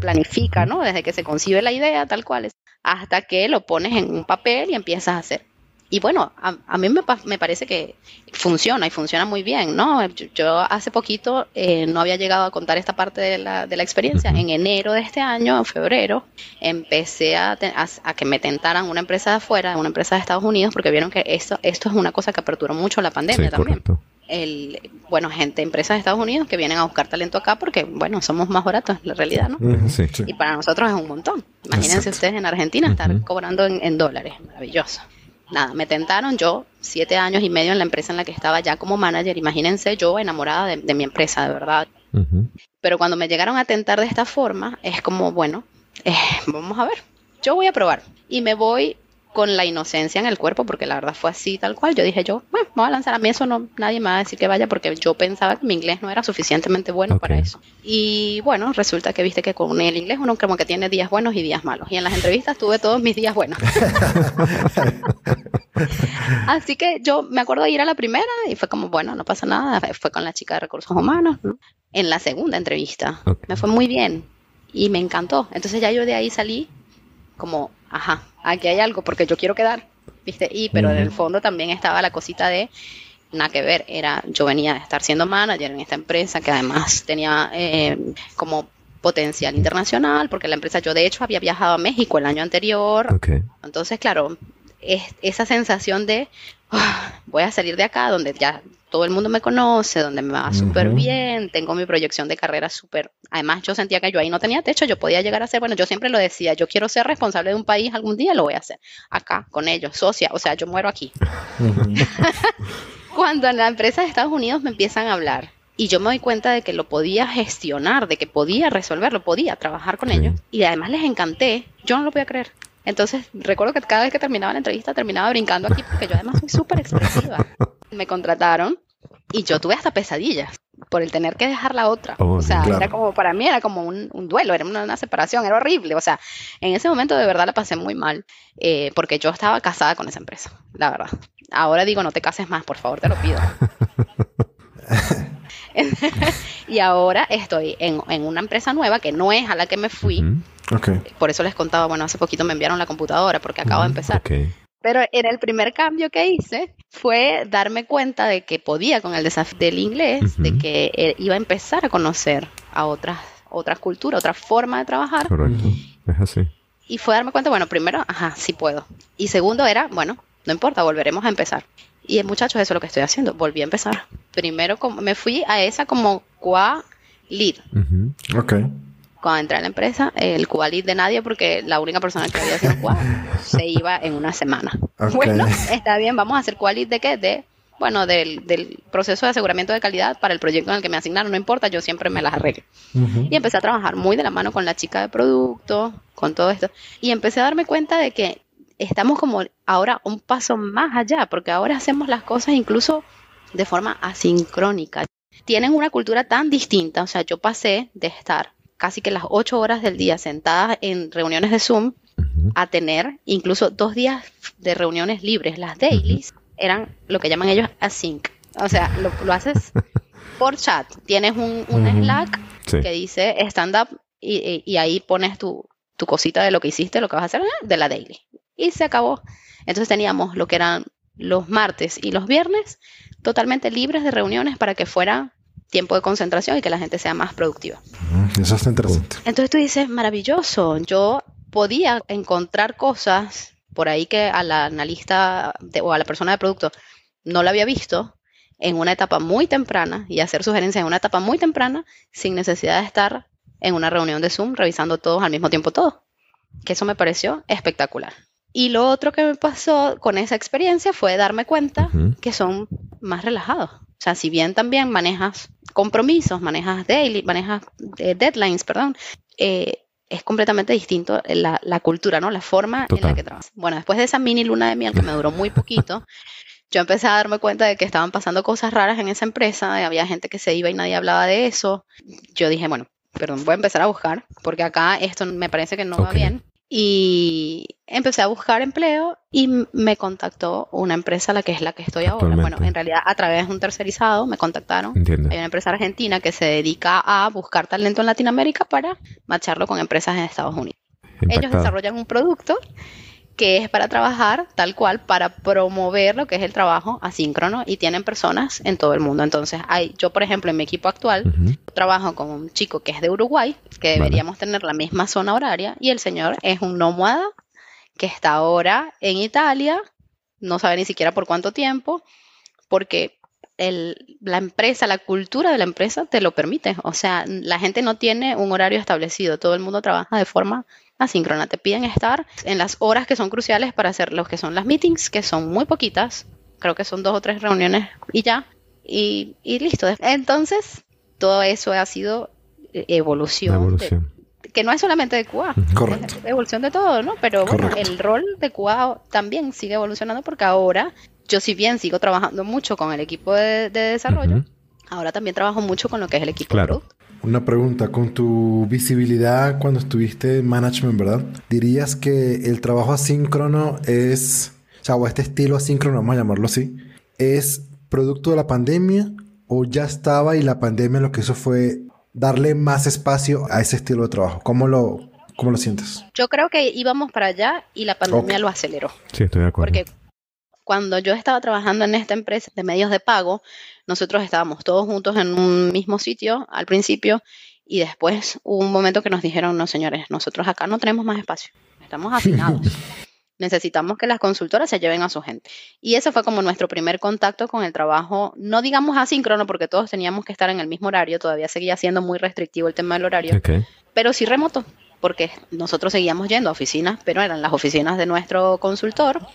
planifica, ¿no? Desde que se concibe la idea tal cual es, hasta que lo pones en un papel y empiezas a hacer y bueno, a, mí me, me, parece que funciona y funciona muy bien, ¿no? Yo, hace poquito eh, no había llegado a contar esta parte de la, de la experiencia. En enero de este año, en febrero, empecé a, a, que me tentaran una empresa de afuera, una empresa de Estados Unidos, porque vieron que esto, esto es una cosa que aperturó mucho la pandemia también. El, bueno, gente, empresas de Estados Unidos que vienen a buscar talento acá porque, bueno, somos más baratos en la realidad, ¿no? Y para nosotros es un montón. Imagínense ustedes en Argentina estar cobrando en dólares, maravilloso nada, me tentaron yo, siete años y medio en la empresa en la que estaba ya como manager, imagínense yo enamorada de, mi empresa, de verdad. Pero cuando me llegaron a tentar de esta forma, es como, bueno, eh, vamos a ver, yo voy a probar. Y me voy con la inocencia en el cuerpo, porque la verdad fue así tal cual. Yo dije yo, bueno, me voy a lanzar a mí eso, no, nadie me va a decir que vaya, porque yo pensaba que mi inglés no era suficientemente bueno para eso. Y bueno, resulta que viste que con el inglés uno como que tiene días buenos y días malos. Y en las entrevistas tuve todos mis días buenos. (laughs) así que yo me acuerdo de ir a la primera y fue como, bueno, no pasa nada, fue con la chica de recursos humanos. En la segunda entrevista me fue muy bien y me encantó. Entonces ya yo de ahí salí como, ajá, aquí hay algo porque yo quiero quedar, ¿viste? Y, pero en el fondo también estaba la cosita de, nada que ver, era, yo venía a estar siendo manager en esta empresa que además tenía eh, como potencial internacional, porque la empresa, yo de hecho había viajado a México el año anterior, entonces claro, es esa sensación de, ah, voy a salir de acá donde ya todo el mundo me conoce, donde me va súper bien, tengo mi proyección de carrera súper... Además, yo sentía que yo ahí no tenía techo, yo podía llegar a ser, bueno, yo siempre lo decía, yo quiero ser responsable de un país algún día, lo voy a hacer acá, con ellos, socia, o sea, yo muero aquí. Cuando en la empresa de Estados Unidos me empiezan a hablar y yo me doy cuenta de que lo podía gestionar, de que podía resolverlo, podía trabajar con ellos y además les encanté, yo no lo podía creer. Entonces, recuerdo que cada vez que terminaba la entrevista terminaba brincando aquí porque yo además soy súper expresiva. (laughs) Me contrataron y yo tuve hasta pesadillas por el tener que dejar la otra. Oh, o sea, era como, para mí era como un, duelo, era una, separación, era horrible. O sea, en ese momento de verdad la pasé muy mal eh, porque yo estaba casada con esa empresa, la verdad. Ahora digo, no te cases más, por favor, te lo pido. (laughs) y ahora estoy en, una empresa nueva que no es a la que me fui. Por eso les contaba, bueno, hace poquito me enviaron la computadora porque acabo de empezar. Pero en el primer cambio que hice fue darme cuenta de que podía con el desafío del inglés, de que eh, iba a empezar a conocer a otras, otras culturas, otra forma de trabajar. Correcto, es así. Y fue darme cuenta, bueno, primero, ajá, sí puedo. Y segundo era, bueno, no importa, volveremos a empezar. Y muchachos, eso es lo que estoy haciendo, volví a empezar. Primero me fui a esa como QA lead. Ok. Cuando entré a la empresa, el lead de nadie, porque la única persona que había sido QA se iba en una semana. Bueno, está bien, vamos a hacer lead de qué? De bueno, del, del, proceso de aseguramiento de calidad para el proyecto en el que me asignaron, no importa, yo siempre me las arreglo. Y empecé a trabajar muy de la mano con la chica de producto, con todo esto, y empecé a darme cuenta de que estamos como ahora un paso más allá, porque ahora hacemos las cosas incluso de forma asincrónica. Tienen una cultura tan distinta, o sea, yo pasé de estar casi que las ocho horas del día sentada en reuniones de Zoom a tener incluso dos días de reuniones libres. Las dailies eran lo que llaman ellos async. O sea, lo, haces (laughs) por chat. Tienes un, Slack que dice stand up y, ahí pones tu, tu, cosita de lo que hiciste, lo que vas a hacer de la daily y se acabó. Entonces teníamos lo que eran los martes y los viernes totalmente libres de reuniones para que fuera tiempo de concentración y que la gente sea más productiva. Eso está interesante. Entonces tú dices, maravilloso, yo podía encontrar cosas por ahí que a la analista o a la persona de producto no la había visto en una etapa muy temprana y hacer sugerencias en una etapa muy temprana sin necesidad de estar en una reunión de Zoom revisando todos al mismo tiempo todo. Que eso me pareció espectacular. Y lo otro que me pasó con esa experiencia fue darme cuenta que son más relajados. O sea, si bien también manejas compromisos, manejas daily, manejas eh, deadlines, perdón, eh, es completamente distinto la, la, cultura, ¿no? La forma en la que trabajas. Bueno, después de esa mini luna de miel que me duró muy poquito, (laughs) yo empecé a darme cuenta de que estaban pasando cosas raras en esa empresa, había gente que se iba y nadie hablaba de eso. Yo dije, bueno, perdón, voy a empezar a buscar, porque acá esto me parece que no va bien. Y empecé a buscar empleo y me contactó una empresa, la que es la que estoy ahora. Bueno, en realidad a través de un tercerizado me contactaron. Hay una empresa argentina que se dedica a buscar talento en Latinoamérica para macharlo con empresas en Estados Unidos. Ellos desarrollan un producto que es para trabajar tal cual, para promover lo que es el trabajo asíncrono y tienen personas en todo el mundo. Entonces, hay, yo, por ejemplo, en mi equipo actual, trabajo con un chico que es de Uruguay, que deberíamos tener la misma zona horaria, y el señor es un nómada que está ahora en Italia, no sabe ni siquiera por cuánto tiempo, porque el, la empresa, la cultura de la empresa te lo permite. O sea, la gente no tiene un horario establecido, todo el mundo trabaja de forma asíncrona. Te piden estar en las horas que son cruciales para hacer lo que son las meetings, que son muy poquitas, creo que son dos o tres reuniones y ya, y, y listo. Entonces, todo eso ha sido evolución. evolución. que no es solamente de QA, Correcto. es evolución de todo, ¿no? Pero bueno, el rol de QA también sigue evolucionando porque ahora yo si bien sigo trabajando mucho con el equipo de, desarrollo, ahora también trabajo mucho con lo que es el equipo claro. de producto. Una pregunta, con tu visibilidad cuando estuviste en management, ¿verdad? ¿Dirías que el trabajo asíncrono es, o sea, o este estilo asíncrono, vamos a llamarlo así, es producto de la pandemia o ya estaba y la pandemia lo que hizo fue darle más espacio a ese estilo de trabajo? ¿Cómo lo, cómo lo sientes? Yo creo que íbamos para allá y la pandemia lo aceleró. Sí, estoy de acuerdo. Porque cuando yo estaba trabajando en esta empresa de medios de pago, nosotros estábamos todos juntos en un mismo sitio al principio y después hubo un momento que nos dijeron, no señores, nosotros acá no tenemos más espacio, estamos afinados. (laughs) necesitamos que las consultoras se lleven a su gente. Y ese fue como nuestro primer contacto con el trabajo, no digamos asíncrono, porque todos teníamos que estar en el mismo horario, todavía seguía siendo muy restrictivo el tema del horario, pero sí remoto, porque nosotros seguíamos yendo a oficinas, pero eran las oficinas de nuestro consultor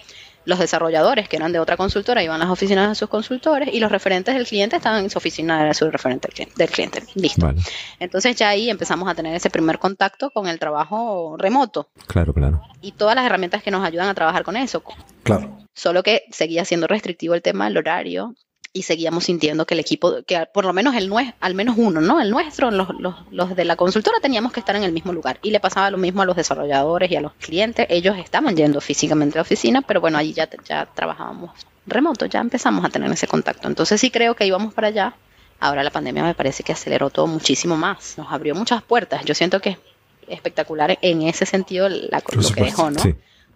los desarrolladores que eran de otra consultora iban a las oficinas de sus consultores y los referentes del cliente estaban en su oficina de su referente del cliente. Listo. Entonces ya ahí empezamos a tener ese primer contacto con el trabajo remoto. Claro, claro. Y todas las herramientas que nos ayudan a trabajar con eso. Claro. Solo que seguía siendo restrictivo el tema del horario y seguíamos sintiendo que el equipo, que por lo menos el nuestro, al menos uno, ¿no? El nuestro, los, los, los, de la consultora teníamos que estar en el mismo lugar. Y le pasaba lo mismo a los desarrolladores y a los clientes. Ellos estaban yendo físicamente a la oficina, pero bueno, allí ya, ya trabajábamos remoto, ya empezamos a tener ese contacto. Entonces sí creo que íbamos para allá. Ahora la pandemia me parece que aceleró todo muchísimo más. Nos abrió muchas puertas. Yo siento que es espectacular en ese sentido la, lo que dejó, ¿no?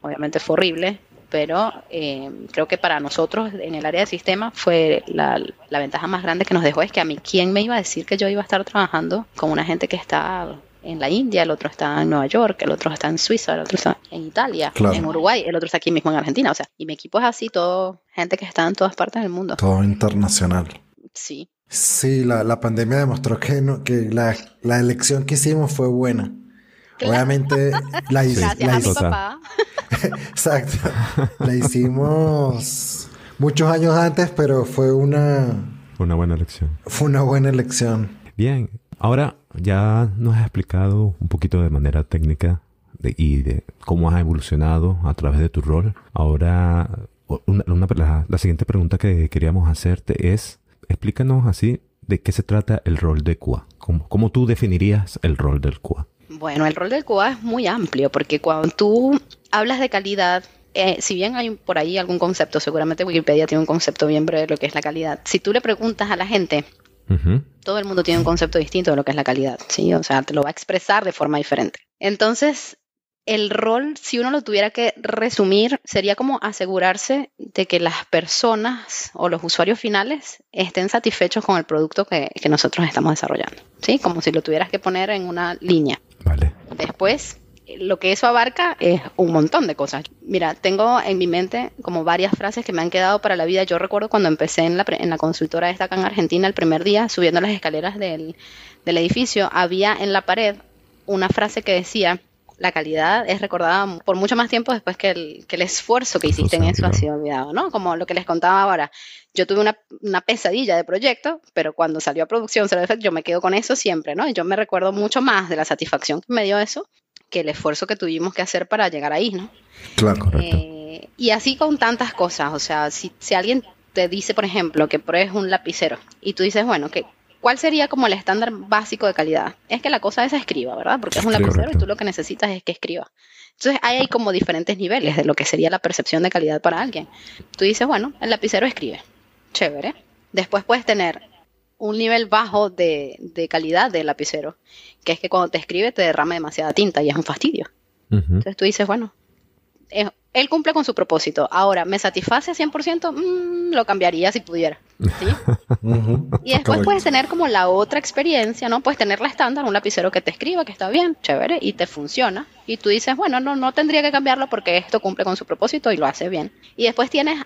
Obviamente fue horrible, pero eh, creo que para nosotros en el área de sistema fue la, ventaja más grande que nos dejó es que a mí, ¿quién me iba a decir que yo iba a estar trabajando con una gente que está en la India, el otro está en Nueva York, el otro está en Suiza, el otro está en Italia, en Uruguay, el otro está aquí mismo en Argentina, o sea, y mi equipo es así, todo gente que está en todas partes del mundo. Todo internacional. Sí. Sí, la, pandemia demostró que, no, que la, la elección que hicimos fue buena. Obviamente la, Gracias papá. (laughs) Exacto. La hicimos muchos años antes, pero fue una... Una buena elección. Fue una buena elección. Bien, ahora ya nos has explicado un poquito de manera técnica y de cómo has evolucionado a través de tu rol. Ahora, la, siguiente pregunta que queríamos hacerte es, explícanos así de qué se trata el rol de QA. ¿Cómo, cómo tú definirías el rol del QA? Bueno, el rol del QA es muy amplio porque cuando tú hablas de calidad, eh, si bien hay por ahí algún concepto, seguramente Wikipedia tiene un concepto bien breve de lo que es la calidad. Si tú le preguntas a la gente, todo el mundo tiene un concepto distinto de lo que es la calidad, ¿sí? O sea, te lo va a expresar de forma diferente. Entonces, el rol, si uno lo tuviera que resumir, sería como asegurarse de que las personas o los usuarios finales estén satisfechos con el producto que, que nosotros estamos desarrollando, ¿sí? Como si lo tuvieras que poner en una línea. Después, lo que eso abarca es un montón de cosas. Mira, tengo en mi mente como varias frases que me han quedado para la vida. Yo recuerdo cuando empecé en la, en la consultora esta acá en Argentina el primer día, subiendo las escaleras del, edificio, había en la pared una frase que decía, la calidad es recordada por mucho más tiempo después que el, que el esfuerzo que hiciste en eso ha sido olvidado, ¿no? Como lo que les contaba ahora. Yo tuve una, una pesadilla de proyecto, pero cuando salió a producción yo me quedo con eso siempre, ¿no? Yo me recuerdo mucho más de la satisfacción que me dio eso que el esfuerzo que tuvimos que hacer para llegar ahí, ¿no? Claro, correcto. Eh, y así con tantas cosas, o sea, si, si alguien te dice, por ejemplo, que pruebes un lapicero y tú dices, bueno, que ¿cuál sería como el estándar básico de calidad? Es que la cosa esa escriba, ¿verdad? Porque es un lapicero y tú lo que necesitas es que escriba. Entonces hay, hay como diferentes niveles de lo que sería la percepción de calidad para alguien. Tú dices, bueno, el lapicero escribe. Chévere. Después puedes tener un nivel bajo de, calidad del lapicero, que es que cuando te escribe te derrama demasiada tinta y es un fastidio. Entonces tú dices, bueno, él cumple con su propósito. Ahora, ¿me satisface 100%? Mm, lo cambiaría si pudiera. (laughs) Y después puedes tener como la otra experiencia, ¿no? Puedes tener la estándar, un lapicero que te escriba, que está bien, chévere, y te funciona. Y tú dices, bueno, no, no tendría que cambiarlo porque esto cumple con su propósito y lo hace bien. Y después tienes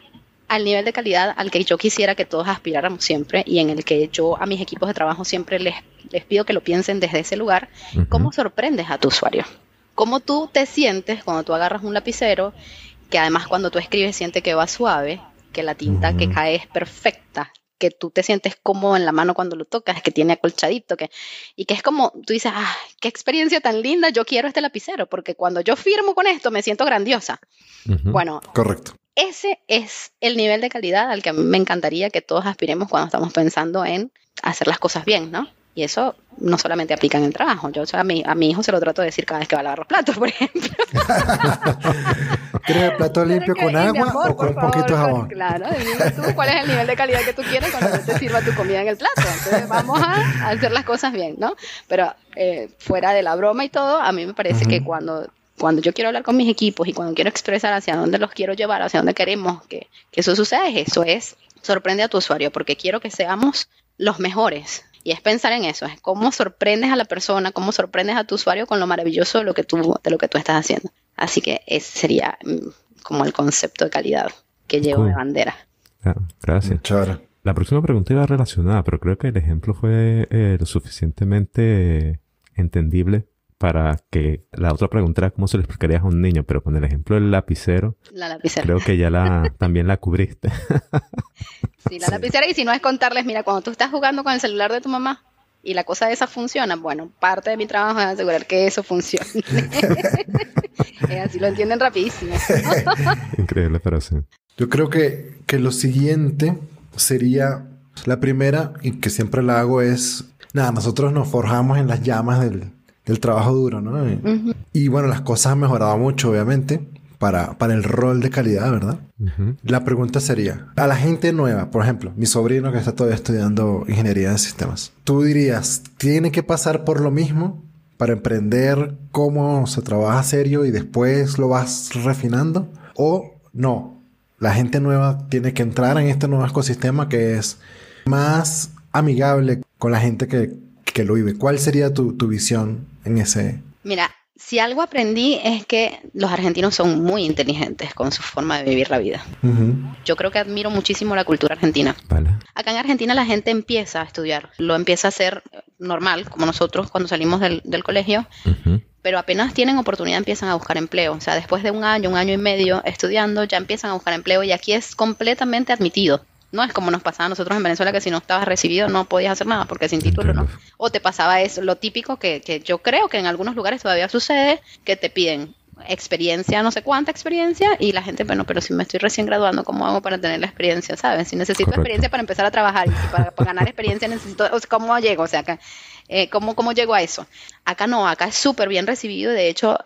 al nivel de calidad al que yo quisiera que todos aspiráramos siempre y en el que yo a mis equipos de trabajo siempre les, les pido que lo piensen desde ese lugar, ¿cómo sorprendes a tu usuario? ¿Cómo tú te sientes cuando tú agarras un lapicero, que además cuando tú escribes siente que va suave, que la tinta que cae es perfecta, que tú te sientes cómodo en la mano cuando lo tocas, que tiene acolchadito, que, y que es como, tú dices, ah, qué experiencia tan linda, yo quiero este lapicero, porque cuando yo firmo con esto me siento grandiosa. Bueno, correcto. Ese es el nivel de calidad al que me encantaría que todos aspiremos cuando estamos pensando en hacer las cosas bien, ¿no? Y eso no solamente aplica en el trabajo. Yo a, mi, a mi hijo se lo trato de decir cada vez que va a lavar los platos, por ejemplo. (laughs) ¿Quieres el plato limpio con agua o con un poquito de jabón? Claro, dime tú cuál es el nivel de calidad que tú quieres cuando te sirva tu comida en el plato. Entonces vamos a hacer las cosas bien, ¿no? Pero eh, fuera de la broma y todo, a mí me parece que cuando cuando yo quiero hablar con mis equipos y cuando quiero expresar hacia dónde los quiero llevar, hacia dónde queremos que, eso suceda, eso es sorprende a tu usuario, porque quiero que seamos los mejores. Y es pensar en eso, es cómo sorprendes a la persona, cómo sorprendes a tu usuario con lo maravilloso de lo que tú, de lo que tú estás haciendo. Así que ese sería mm, como el concepto de calidad que llevo de bandera. Ah, gracias. La próxima pregunta iba relacionada, pero creo que el ejemplo fue eh, lo suficientemente entendible para que la otra pregunta era cómo se lo explicarías a un niño, pero con el ejemplo del lapicero, la lapicera. creo que ya la (laughs) también la cubriste. sí, la lapicera y si no es contarles, mira, cuando tú estás jugando con el celular de tu mamá y la cosa esa funciona, bueno, parte de mi trabajo es asegurar que eso funcione. (laughs) así lo entienden rapidísimo. (laughs) Increíble, pero sí. Yo creo que, que lo siguiente sería la primera y que siempre la hago es, nada, nosotros nos forjamos en las llamas del, del trabajo duro, ¿no? Y bueno, las cosas han mejorado mucho, obviamente, para, para el rol de calidad, ¿verdad? La pregunta sería, a la gente nueva, por ejemplo, mi sobrino que está todavía estudiando ingeniería de sistemas, ¿tú dirías, tiene que pasar por lo mismo para emprender cómo se trabaja serio y después lo vas refinando? ¿O no? La gente nueva tiene que entrar en este nuevo ecosistema que es más amigable con la gente que, que lo vive. ¿Cuál sería tu, tu visión en ese? Mira, si algo aprendí es que los argentinos son muy inteligentes con su forma de vivir la vida. Yo creo que admiro muchísimo la cultura argentina. Acá en Argentina la gente empieza a estudiar, lo empieza a hacer normal, como nosotros cuando salimos del, colegio, pero apenas tienen oportunidad empiezan a buscar empleo. O sea, después de un año, un año y medio estudiando, ya empiezan a buscar empleo y aquí es completamente admitido. No es como nos pasaba a nosotros en Venezuela que si no estabas recibido no podías hacer nada porque sin título no. O te pasaba eso, lo típico que, que yo creo que en algunos lugares todavía sucede, que te piden experiencia, no sé cuánta experiencia, y la gente, bueno, pero si me estoy recién graduando, ¿cómo hago para tener la experiencia? ¿Sabes? Si necesito experiencia para empezar a trabajar y para, ganar experiencia necesito, ¿cómo llego? O sea, eh, ¿cómo, ¿cómo llego a eso? Acá no, acá es súper bien recibido, de hecho,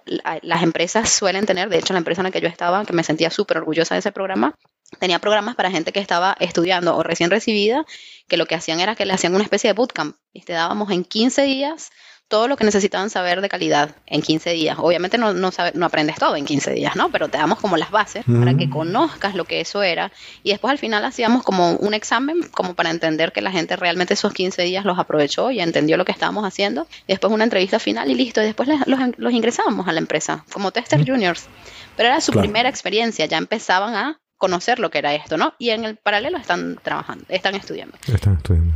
las empresas suelen tener, de hecho, la empresa en la que yo estaba, que me sentía súper orgullosa de ese programa, tenía programas para gente que estaba estudiando o recién recibida, que lo que hacían era que le hacían una especie de bootcamp y te dábamos en 15 días todo lo que necesitaban saber de calidad en 15 días. Obviamente no, no, no aprendes todo en 15 días, ¿no? Pero te damos como las bases para que conozcas lo que eso era. Y después al final hacíamos como un examen, como para entender que la gente realmente esos 15 días los aprovechó y entendió lo que estábamos haciendo. Y después una entrevista final y listo. Y después los, los ingresábamos a la empresa como tester juniors. Pero era su primera experiencia, ya empezaban a conocer lo que era esto, ¿no? Y en el paralelo están trabajando, están estudiando. Están estudiando.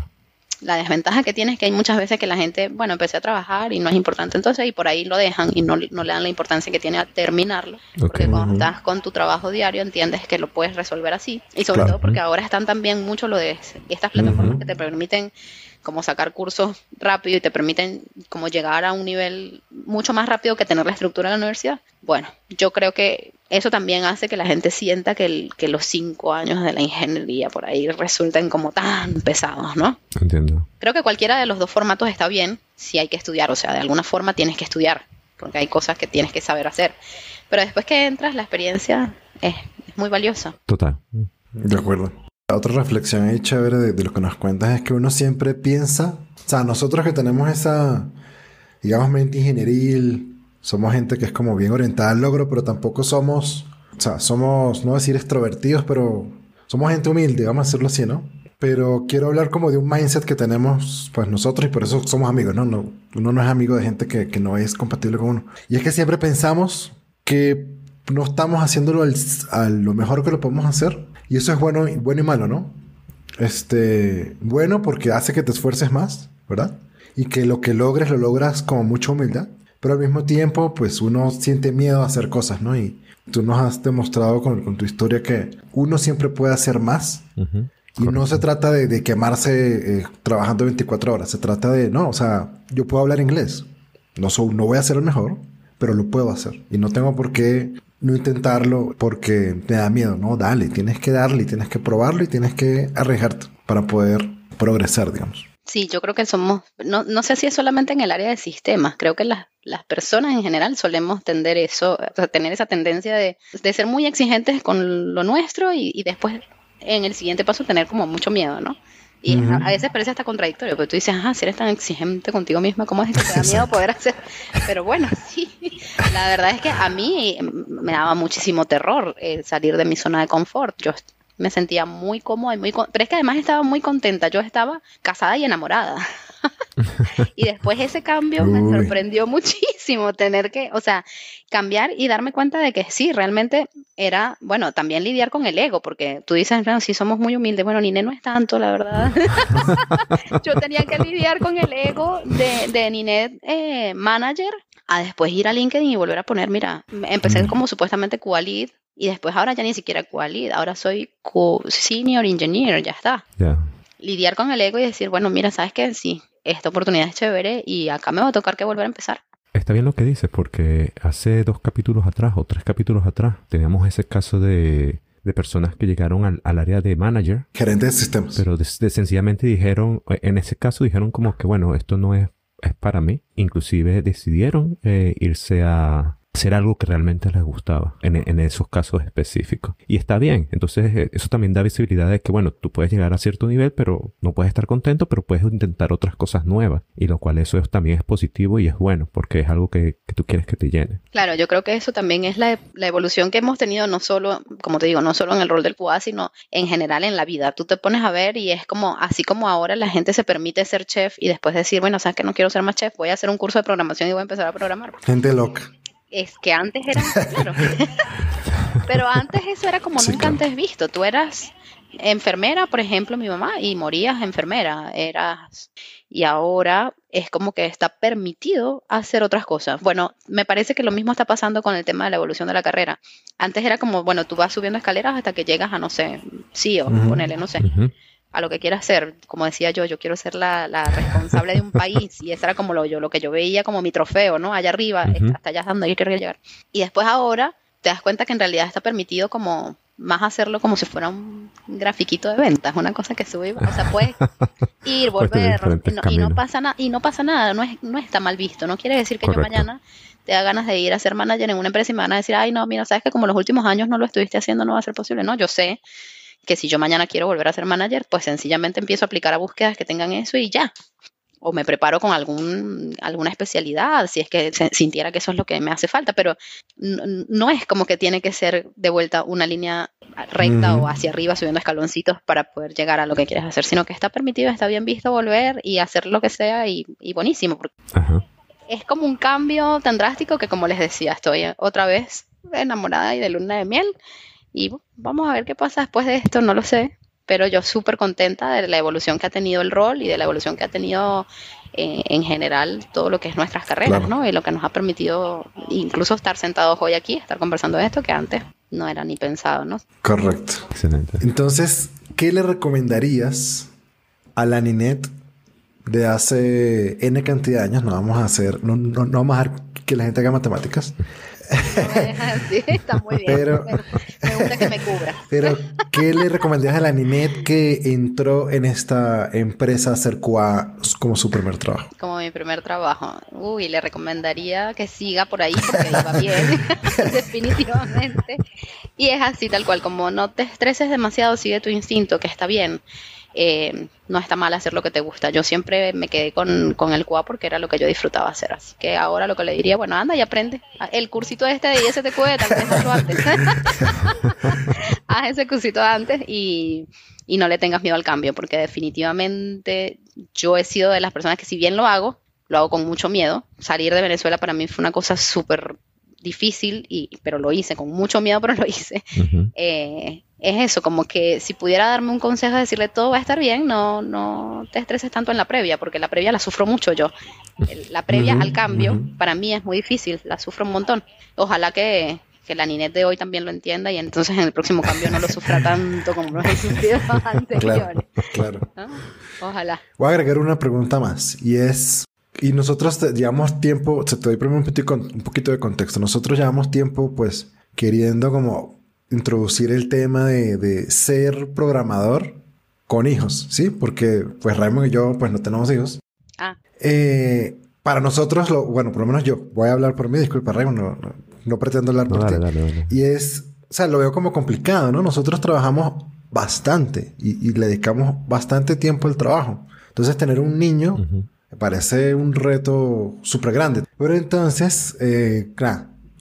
La desventaja que tiene es que hay muchas veces que la gente, bueno, empecé a trabajar y no es importante entonces y por ahí lo dejan y no, le dan la importancia que tiene a terminarlo. Porque cuando estás con tu trabajo diario entiendes que lo puedes resolver así. Y sobre todo porque ahora están también mucho lo de estas plataformas que te permiten como sacar cursos rápido y te permiten como llegar a un nivel mucho más rápido que tener la estructura de la universidad. Bueno, yo creo que eso también hace que la gente sienta que, que los cinco años de la ingeniería por ahí resulten como tan pesados, ¿no? Entiendo. Creo que cualquiera de los dos formatos está bien si hay que estudiar, o sea, de alguna forma tienes que estudiar, porque hay cosas que tienes que saber hacer. Pero después que entras, la experiencia es, es muy valiosa. Total. De acuerdo. Otra reflexión ahí chévere de, lo que nos cuentas es que uno siempre piensa, o sea, nosotros que tenemos esa, digamos, mente ingenieril, somos gente que es como bien orientada al logro, pero tampoco somos, o sea, somos, no decir extrovertidos, pero somos gente humilde, vamos a decirlo así, ¿no? Pero quiero hablar como de un mindset que tenemos, pues nosotros, y por eso somos amigos, ¿no? no uno no es amigo de gente que, que no es compatible con uno. Y es que siempre pensamos que no estamos haciéndolo a lo mejor que lo podemos hacer. Y eso es bueno, bueno y malo, ¿no? Este, bueno porque hace que te esfuerces más, ¿verdad? Y que lo que logres lo logras con mucha humildad. Pero al mismo tiempo, pues uno siente miedo a hacer cosas, ¿no? Y tú nos has demostrado con, tu historia que uno siempre puede hacer más. Y no se trata de, quemarse eh, trabajando 24 horas. Se trata de, no, o sea, yo puedo hablar inglés. No, no voy a ser el mejor, pero lo puedo hacer. Y no tengo por qué no intentarlo porque te da miedo, ¿no? Dale, tienes que darle, tienes que probarlo y tienes que arriesgarte para poder progresar, digamos. Sí, yo creo que somos, no, no sé si es solamente en el área de sistemas, creo que las, las personas en general solemos tender eso, tener esa tendencia de, de, ser muy exigentes con lo nuestro y, y después en el siguiente paso tener como mucho miedo, ¿no? Y a, veces parece hasta contradictorio, porque tú dices, ah, si eres tan exigente contigo misma, ¿cómo es que te da miedo poder hacer? Pero bueno, (laughs) sí, la verdad es que a mí me daba muchísimo terror eh, salir de mi zona de confort. Yo me sentía muy cómoda y muy... Pero es que además estaba muy contenta, yo estaba casada y enamorada. (laughs) y después ese cambio me sorprendió muchísimo tener que, o sea, cambiar y darme cuenta de que sí, realmente era, bueno, también lidiar con el ego, porque tú dices, bueno, si somos muy humildes, bueno, Nine no es tanto, la verdad. (laughs) Yo tenía que lidiar con el ego de, de Ninet eh, Manager, a después ir a LinkedIn y volver a poner, mira, empecé mm. como supuestamente QA y después ahora ya ni siquiera QA ahora soy Senior Engineer, ya está. Lidiar con el ego y decir, bueno, mira, ¿sabes qué? Sí, esta oportunidad es chévere y acá me va a tocar que volver a empezar. Está bien lo que dices, porque hace dos capítulos atrás o tres capítulos atrás teníamos ese caso de, de personas que llegaron al, al, área de manager. Gerente de sistemas. Pero de, sencillamente dijeron, en ese caso dijeron como que, bueno, esto no es, es para mí. Inclusive decidieron eh, irse a, hacer algo que realmente les gustaba en, esos casos específicos. Y está bien. Entonces, eh, eso también da visibilidad de que, bueno, tú puedes llegar a cierto nivel, pero no puedes estar contento, pero puedes intentar otras cosas nuevas. Y lo cual eso también es positivo y es bueno, porque es algo que, tú quieres que te llene. Claro, yo creo que eso también es la, evolución que hemos tenido, no solo, como te digo, no solo en el rol del QA, sino en general en la vida. Tú te pones a ver y es como, así como ahora la gente se permite ser chef y después decir, bueno, sabes que no quiero ser más chef, voy a hacer un curso de programación y voy a empezar a programar. Gente loca es que antes era, (laughs) claro, pero antes eso era como nunca antes visto. Tú eras enfermera, por ejemplo, mi mamá, y morías enfermera, eras, y ahora es como que está permitido hacer otras cosas. Bueno, me parece que lo mismo está pasando con el tema de la evolución de la carrera. Antes era como, bueno, tú vas subiendo escaleras hasta que llegas a, no sé, sí o ponele, no sé a lo que quieras ser. Como decía yo, yo quiero ser la, responsable de un país y eso era como lo, yo, lo que yo veía como mi trofeo, ¿no? Allá arriba, hasta allá donde yo quería llegar. Y después ahora te das cuenta que en realidad está permitido como más hacerlo como si fuera un grafiquito de ventas, una cosa que sube, o sea, puedes (laughs) ir, volver, y no, pasa nada, y no pasa nada, no, es, no está mal visto, no quiere decir que yo mañana te da ganas de ir a ser manager en una empresa y me van a decir, ay, no, mira, sabes que como los últimos años no lo estuviste haciendo, no va a ser posible. No, yo sé que si yo mañana quiero volver a ser manager, pues sencillamente empiezo a aplicar a búsquedas que tengan eso y ya. O me preparo con algún, alguna especialidad, si es que sintiera que eso es lo que me hace falta, pero no, es como que tiene que ser de vuelta una línea recta o hacia arriba subiendo escaloncitos para poder llegar a lo que quieres hacer, sino que está permitido, está bien visto volver y hacer lo que sea y, buenísimo. Es como un cambio tan drástico que como les decía, estoy otra vez enamorada y de luna de miel y vamos a ver qué pasa después de esto, no lo sé, pero yo súper contenta de la evolución que ha tenido el rol y de la evolución que ha tenido eh, en general todo lo que es nuestras carreras, ¿no? Y lo que nos ha permitido incluso estar sentados hoy aquí, estar conversando de esto que antes no era ni pensado, ¿no? Correcto. Excelente. Entonces, ¿qué le recomendarías a la Ninet de hace N cantidad de años? No vamos a hacer, no, no, no vamos a dejar que la gente haga matemáticas. (laughs) sí, está muy bien. Pero, me gusta que me cubra. (laughs) Pero, ¿qué le recomendarías a la Ninet que entró en esta empresa hacer como su primer trabajo? Como mi primer trabajo. Uy, le recomendaría que siga por ahí porque iba bien, (laughs) definitivamente. Y es así, tal cual, como no te estreses demasiado, sigue tu instinto, que está bien. Eh, no está mal hacer lo que te gusta. Yo siempre me quedé con, el QA porque era lo que yo disfrutaba hacer. Así que ahora lo que le diría, bueno, anda y aprende. El cursito este de ISTQ, vez hazlo antes. (laughs) Haz ese cursito antes y, y no le tengas miedo al cambio, porque definitivamente yo he sido de las personas que si bien lo hago, lo hago con mucho miedo. Salir de Venezuela para mí fue una cosa súper difícil, y, pero lo hice con mucho miedo, pero lo hice. eh, es eso, como que si pudiera darme un consejo de decirle todo va a estar bien, no, no te estreses tanto en la previa, porque la previa la sufro mucho yo. La previa al cambio para mí es muy difícil, la sufro un montón. Ojalá que, que la Ninet de hoy también lo entienda y entonces en el próximo cambio no lo sufra tanto como lo he sufrido (laughs) anteriores. Claro, claro. Ojalá. Voy a agregar una pregunta más y es, y nosotros llevamos tiempo, se te doy primero un poquito de contexto, nosotros llevamos tiempo pues queriendo como introducir el tema de, ser programador con hijos, ¿sí? Porque pues Raymond y yo pues no tenemos hijos. Ah. Eh, para nosotros, lo, bueno, por lo menos yo voy a hablar por mí, disculpa Raymond, no, pretendo hablar por ti. Y es, o sea, lo veo como complicado, ¿no? Nosotros trabajamos bastante y, le dedicamos bastante tiempo al trabajo. Entonces tener un niño me parece un reto súper grande. Pero entonces, eh,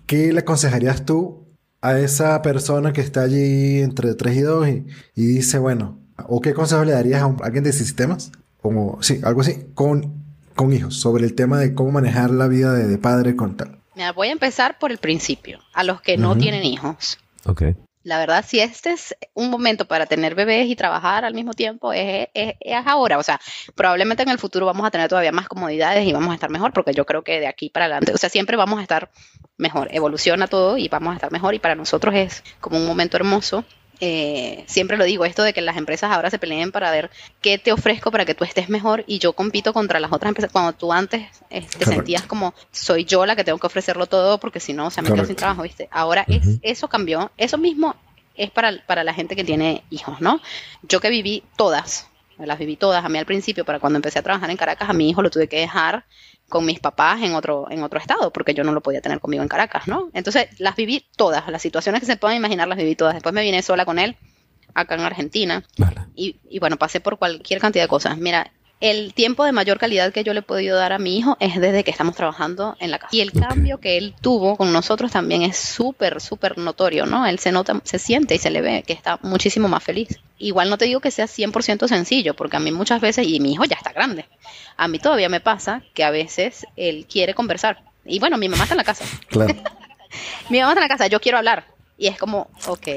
¿qué le aconsejarías tú a esa persona que está allí entre 3 y 2 y, y dice, bueno, ¿o qué consejo le darías a, un- alguien de sistemas? Como, sí, algo así, con, con hijos, sobre el tema de cómo manejar la vida de, de padre con tal. Mira, voy a empezar por el principio. A los que no tienen hijos. Ok. La verdad, si este es un momento para tener bebés y trabajar al mismo tiempo, es, es- es ahora. O sea, probablemente en el futuro vamos a tener todavía más comodidades y vamos a estar mejor, porque yo creo que de aquí para adelante, o sea, siempre vamos a estar mejor. Evoluciona todo y vamos a estar mejor. Y para nosotros es como un momento hermoso. Eh, siempre lo digo, esto de que las empresas ahora se peleen para ver qué te ofrezco para que tú estés mejor y yo compito contra las otras empresas. Cuando tú antes eh, te Correcto. sentías como soy yo la que tengo que ofrecerlo todo porque si no, o sea, me quedo sin trabajo, ¿viste? Ahora es, eso cambió. Eso mismo es para, para la gente que tiene hijos, ¿no? Yo que viví todas, las viví todas. A mí al principio, para cuando empecé a trabajar en Caracas, a mi hijo lo tuve que dejar con mis papás en otro, en otro estado, porque yo no lo podía tener conmigo en Caracas, ¿no? Entonces las viví todas, las situaciones que se puedan imaginar las viví todas. Después me vine sola con él, acá en Argentina, Vale. y, y bueno, pasé por cualquier cantidad de cosas. Mira, el tiempo de mayor calidad que yo le he podido dar a mi hijo es desde que estamos trabajando en la casa. Y el cambio que él tuvo con nosotros también es súper, súper notorio, ¿no? Él se nota, se siente y se le ve que está muchísimo más feliz. Igual no te digo que sea 100% sencillo, porque a mí muchas veces, y mi hijo ya está grande, a mí todavía me pasa que a veces él quiere conversar. Y bueno, mi mamá está en la casa. Claro. (laughs) Mi mamá está en la casa, yo quiero hablar. Y es como, ok.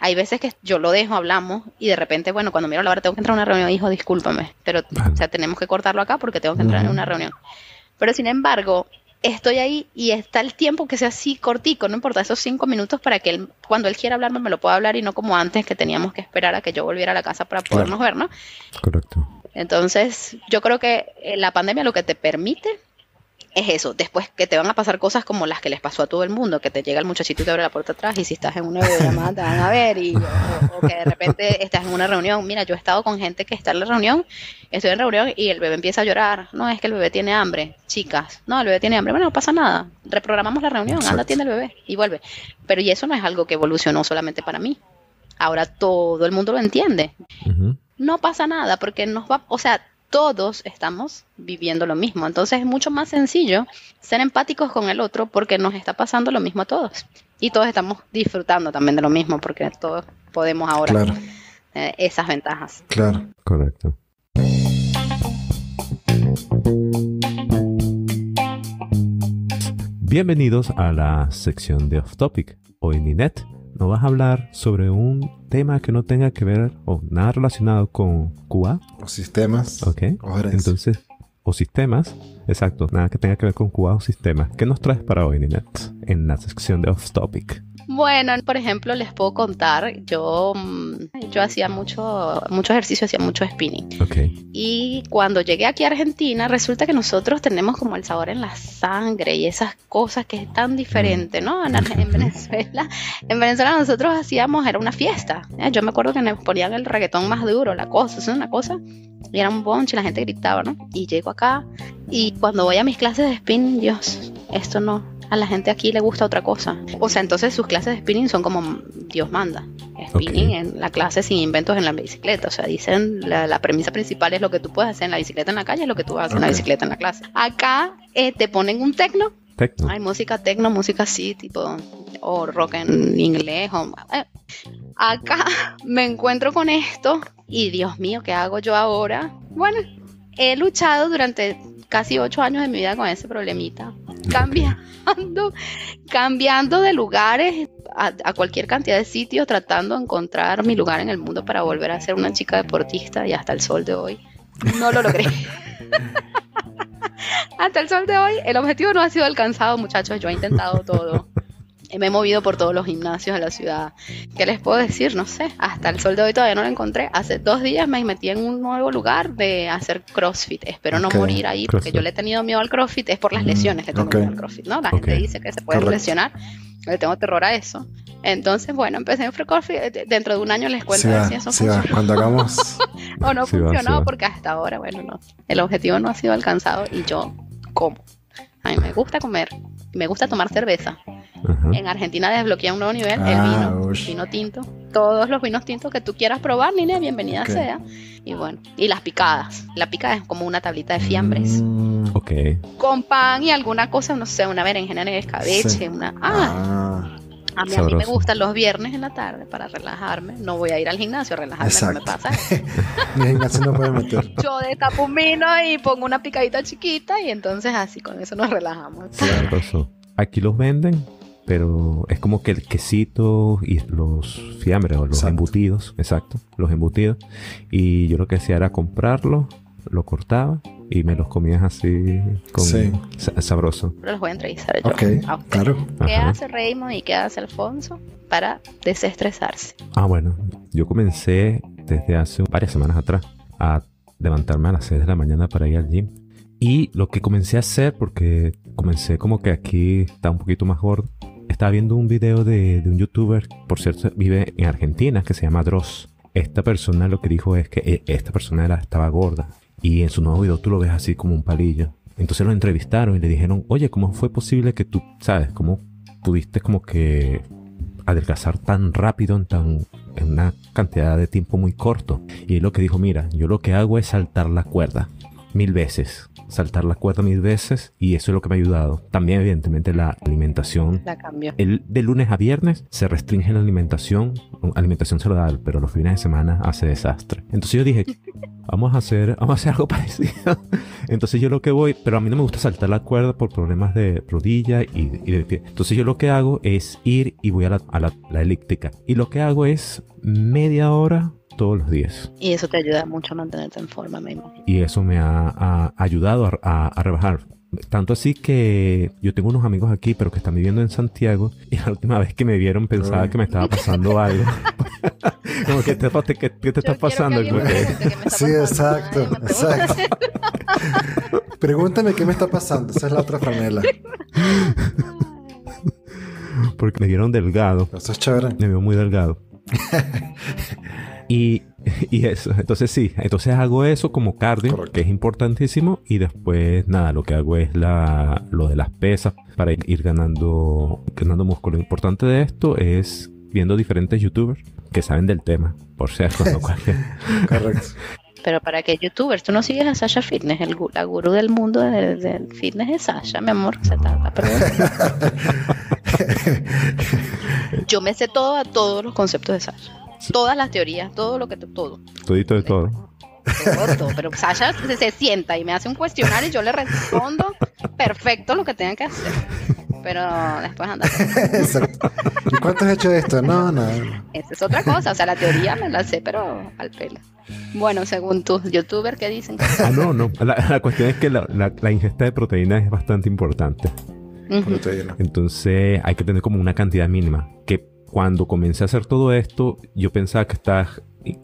Hay veces que yo lo dejo, hablamos, y de repente, bueno, cuando miro la hora tengo que entrar a una reunión, hijo, discúlpame, pero Vale. o sea, tenemos que cortarlo acá porque tengo que entrar en una reunión. Pero sin embargo, estoy ahí y está el tiempo que sea así cortico, no importa, esos cinco minutos para que él, cuando él quiera hablarme, me lo pueda hablar y no como antes que teníamos que esperar a que yo volviera a la casa para Claro. podernos ver, ¿no? Correcto. Entonces, yo creo que eh, la pandemia lo que te permite es eso. Después que te van a pasar cosas como las que les pasó a todo el mundo, que te llega el muchachito y te abre la puerta atrás y si estás en una videollamada te van a ver y, o, o que de repente estás en una reunión. Mira, yo he estado con gente que está en la reunión, estoy en reunión y el bebé empieza a llorar. No, es que el bebé tiene hambre. Chicas, no, el bebé tiene hambre. Bueno, no pasa nada. Reprogramamos la reunión, anda, atiende al bebé y vuelve. Pero y eso no es algo que evolucionó solamente para mí. Ahora todo el mundo lo entiende no pasa nada porque nos va, o sea, todos estamos viviendo lo mismo. Entonces es mucho más sencillo ser empáticos con el otro porque nos está pasando lo mismo a todos. Y todos estamos disfrutando también de lo mismo porque todos podemos ahora Claro, eh, esas ventajas. claro. Correcto. Bienvenidos a la sección de Off Topic. Hoy Ninette nos vas a hablar sobre un tema que no tenga que ver o nada relacionado con QA, O sistemas. ¿ok? O. Entonces, o sistemas, exacto, nada que tenga que ver con QA o sistemas. ¿Qué nos traes para hoy, Ninette, en la sección de Off Topic? Bueno, por ejemplo, les puedo contar, yo, mm, yo hacía mucho, mucho ejercicio, hacía mucho spinning. Ok, Y cuando llegué aquí a Argentina, resulta que nosotros tenemos como el sabor en la sangre y esas cosas que es tan diferente, ¿no? En, en Venezuela, en Venezuela nosotros hacíamos, era una fiesta. ¿eh? Yo me acuerdo que nos ponían el reggaetón más duro, la cosa, es una cosa. Y era un bonche, la gente gritaba, ¿no? Y llego acá y cuando voy a mis clases de spinning, Dios, esto no, a la gente aquí le gusta otra cosa. O sea, entonces sus clases de spinning son como Dios manda. Spinning Ok. en la clase sin inventos en la bicicleta. O sea, dicen la, la premisa principal es lo que tú puedes hacer en la bicicleta en la calle, es lo que tú a hacer en la bicicleta en la clase. Acá eh, te ponen un tecno, Tecno. hay música tecno, música así, tipo, o rock en inglés. O, eh. Acá (laughs) me encuentro con esto y Dios mío, ¿qué hago yo ahora? Bueno, he luchado durante casi ocho años de mi vida con ese problemita, cambiando, (laughs) cambiando de lugares a, a cualquier cantidad de sitios, tratando de encontrar mi lugar en el mundo para volver a ser una chica deportista y hasta el sol de hoy no lo logré. (laughs) hasta el sol de hoy el objetivo no ha sido alcanzado, muchachos, yo he intentado todo. Me he movido por todos los gimnasios de la ciudad. ¿Qué les puedo decir? No sé. Hasta el sol de hoy todavía no lo encontré. Hace dos días me metí en un nuevo lugar de hacer CrossFit. Espero no Ok, morir ahí porque CrossFit. yo le he tenido miedo al CrossFit. Es por las Mm, lesiones que tengo ok. miedo al CrossFit, ¿no? La Ok. gente dice que se puede Correcto. lesionar. Le tengo terror a eso. Entonces, bueno, empecé en CrossFit. De- Dentro de un año les cuento Sí va, si eso sí va. funciona Cuando hagamos... (laughs) o no va, sí funcionó va. porque hasta ahora, bueno, no. El objetivo no ha sido alcanzado y yo como. A mí me gusta comer. Me gusta tomar cerveza. Ajá. En Argentina desbloquea un nuevo nivel, el Ah, vino, vino tinto. Todos los vinos tintos que tú quieras probar, Nina, bienvenida sea. Y bueno, y las picadas. La picada es como una tablita de fiambres. Mm, Ok, Con pan y alguna cosa, no sé, una berenjena en escabeche, Sí. una... Ah, ah, A mí, a mí me gustan los viernes en la tarde para relajarme. No voy a ir al gimnasio a relajarme, no me pasa. (laughs) Mi gimnasio no puede meter. Yo destapo un vino y pongo una picadita chiquita y entonces así con eso nos relajamos. Claro. Aquí los venden, pero es como que el quesito y los fiambres o los embutidos, exacto, los embutidos. Y yo lo que hacía era comprarlo, lo cortaba y me los comías así con sabroso. Pero los voy a entrevistar yo. Ok, claro. ¿Qué hace Raymond y qué hace Alfonso para desestresarse? Ah, bueno, yo comencé desde hace varias semanas atrás a levantarme a las 6 de la mañana para ir al gym. Y lo que comencé a hacer, porque comencé como que aquí está un poquito más gordo, estaba viendo un video de, un youtuber, por cierto, vive en Argentina, que se llama Dross. Esta persona lo que dijo es que eh, esta persona estaba gorda y en su nuevo video tú lo ves así como un palillo. Entonces lo entrevistaron y le dijeron, oye, ¿cómo fue posible que tú, sabes, cómo pudiste como que adelgazar tan rápido en tan en una cantidad de tiempo muy corto? Y él lo que dijo, mira, yo lo que hago es saltar la cuerda mil veces saltar la cuerda mil veces y eso es lo que me ha ayudado. También evidentemente la alimentación. La cambio. El, de lunes a viernes se restringe la alimentación, alimentación saludable, pero los fines de semana hace desastre. Entonces yo dije, (laughs) vamos a hacer, vamos a hacer algo (laughs) parecido. Entonces yo lo que voy, pero a mí no me gusta saltar la cuerda por problemas de rodilla y, de pie. Entonces yo lo que hago es ir y voy a la, a la elíptica. Y lo que hago es media hora todos los días. Y eso te ayuda mucho a mantenerte en forma, me Y eso me ha, ayudado a, rebajar. Tanto así que yo tengo unos amigos aquí, pero que están viviendo en Santiago, y la última vez que me vieron pensaba que me estaba pasando (laughs) algo. Como que te, ¿qué, te está pasando? sí, exacto, exacto. (laughs) Pregúntame qué me está pasando. Esa es la otra franela. Porque me vieron delgado. Eso es chévere. Me vio muy delgado. (laughs) Y, (laughs) y, eso, entonces sí, entonces hago eso como cardio, que es importantísimo, y después nada, lo que hago es la, lo de las pesas para ir ganando, ganando músculo. Lo importante de esto es viendo diferentes youtubers que saben del tema, por cierto, no (laughs) cualquier. Correcto. Pero para qué youtubers, tú no sigues a Sasha Fitness, el, la gurú del mundo del, fitness es Sasha, mi amor, se (laughs) Yo me sé todo a todos los conceptos de Sasha. Todas las teorías, todo lo que todo. Todito de todo. todo. Pero Sasha se, sienta y me hace un cuestionario y yo le respondo perfecto lo que tenga que hacer. Pero después anda. (laughs) Exacto. ¿Y cuánto has hecho esto? No, no. Esa es otra cosa. O sea, la teoría me la sé, pero al pelo. Bueno, según tus youtubers, ¿qué dicen? Ah, no, no. La, cuestión es que la, la, ingesta de proteína es bastante importante. Entonces hay que tener como una cantidad mínima. Que cuando comencé a hacer todo esto, yo pensaba que estaba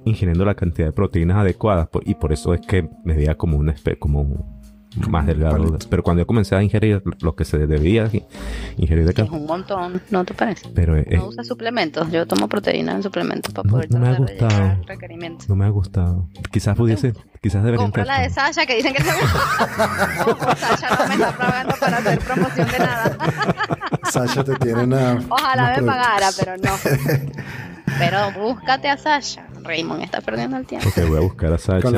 ingiriendo la cantidad de proteínas adecuadas y por eso es que me veía como un como más delgado. Pero cuando yo comencé a ingerir lo que se debía ingerir de Es un montón, ¿no te parece? Pero, no eh, usa suplementos. Yo tomo proteínas en suplementos para poder no, me ha gustado. requerimientos. No me ha gustado. Quizás pudiese, quizás debería Compra la de Sasha que dicen que se gusta. (laughs) Sasha no me está pagando para hacer promoción de nada. (laughs) Sasha te tiene nada. Ojalá me pagara, pero no. (laughs) Pero búscate a Sasha. Raymond está perdiendo el tiempo. Ok, voy a buscar a Sasha.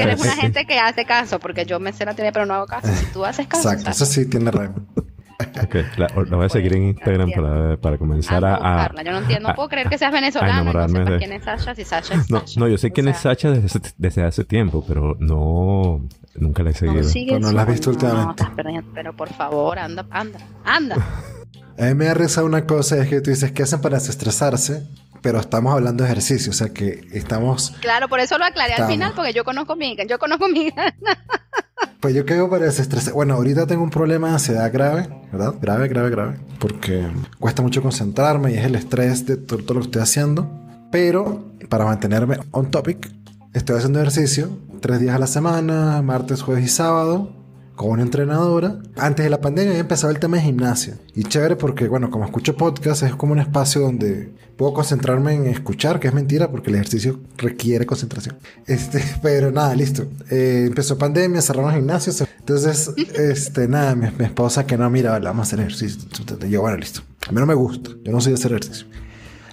eres una gente que hace caso, porque yo me sé la teoría, pero no hago caso. Si tú haces caso. Exacto, eso sí tiene Raymond. (laughs) Ok, la, voy a seguir en Instagram para, para comenzar a, a, Yo no entiendo, no puedo creer que seas venezolano no sepas quién es Sasha, si Sasha es no, Sasha. No, yo sé quién es Sasha desde, desde, hace tiempo, pero no, nunca la he seguido. No, no la has visto últimamente. pero por favor, anda, anda, anda. (laughs) A mí me ha rezado una cosa, es que tú dices, ¿qué hacen para desestresarse? Pero estamos hablando de ejercicio, o sea que estamos... Claro, por eso lo aclaré al final, porque yo conozco mi, yo conozco mi... (laughs) pues yo creo para desestresar, bueno, ahorita tengo un problema de ansiedad grave, ¿verdad? Grave, grave, grave, porque cuesta mucho concentrarme y es el estrés de todo, todo lo que estoy haciendo, pero para mantenerme on topic, estoy haciendo ejercicio tres días a la semana, martes, jueves y sábado, con una entrenadora. Antes de la pandemia había empezado el tema de gimnasia. Y chévere porque, bueno, como escucho podcast, es como un espacio donde puedo concentrarme en escuchar, que es mentira porque el ejercicio requiere concentración. Este, (laughs) pero nada, listo. Eh, empezó pandemia, cerraron gimnasios. Entonces, (laughs) este, nada, mi, esposa que no, mira, vamos a hacer ejercicio. Yo, bueno, listo. A mí no me gusta. Yo no soy de hacer ejercicio.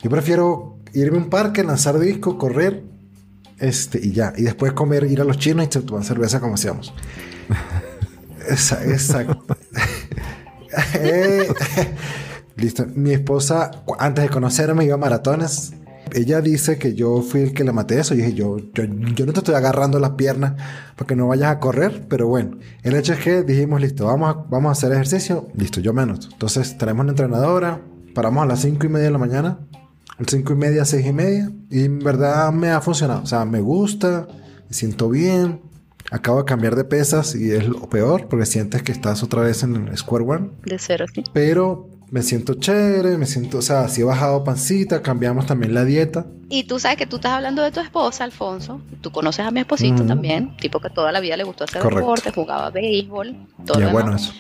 Yo prefiero irme a un parque, lanzar disco, correr, este, y ya. Y después comer, ir a los chinos y tomar cerveza como hacíamos. (laughs) Exacto. (laughs) Eh, Listo. Mi esposa, antes de conocerme, iba a maratones. Ella dice que yo fui el que le maté eso. Y dije, yo, yo, yo no te estoy agarrando las piernas para que no vayas a correr. Pero bueno, el hecho es que dijimos, listo, vamos a, vamos a hacer ejercicio. Listo, yo menos. Entonces, tenemos una entrenadora. Paramos a las cinco y media de la mañana. El cinco y media, seis y media. Y en verdad me ha funcionado. O sea, me gusta, me siento bien. Acabo de cambiar de pesas y es lo peor porque sientes que estás otra vez en el Square One. De cero, sí. Pero me siento chévere, me siento, o sea, si he bajado pancita, cambiamos también la dieta. Y tú sabes que tú estás hablando de tu esposa, Alfonso. Tú conoces a mi esposito Ujú. también, tipo que toda la vida le gustó hacer Correcto. deporte, jugaba béisbol, todo lo bueno eso.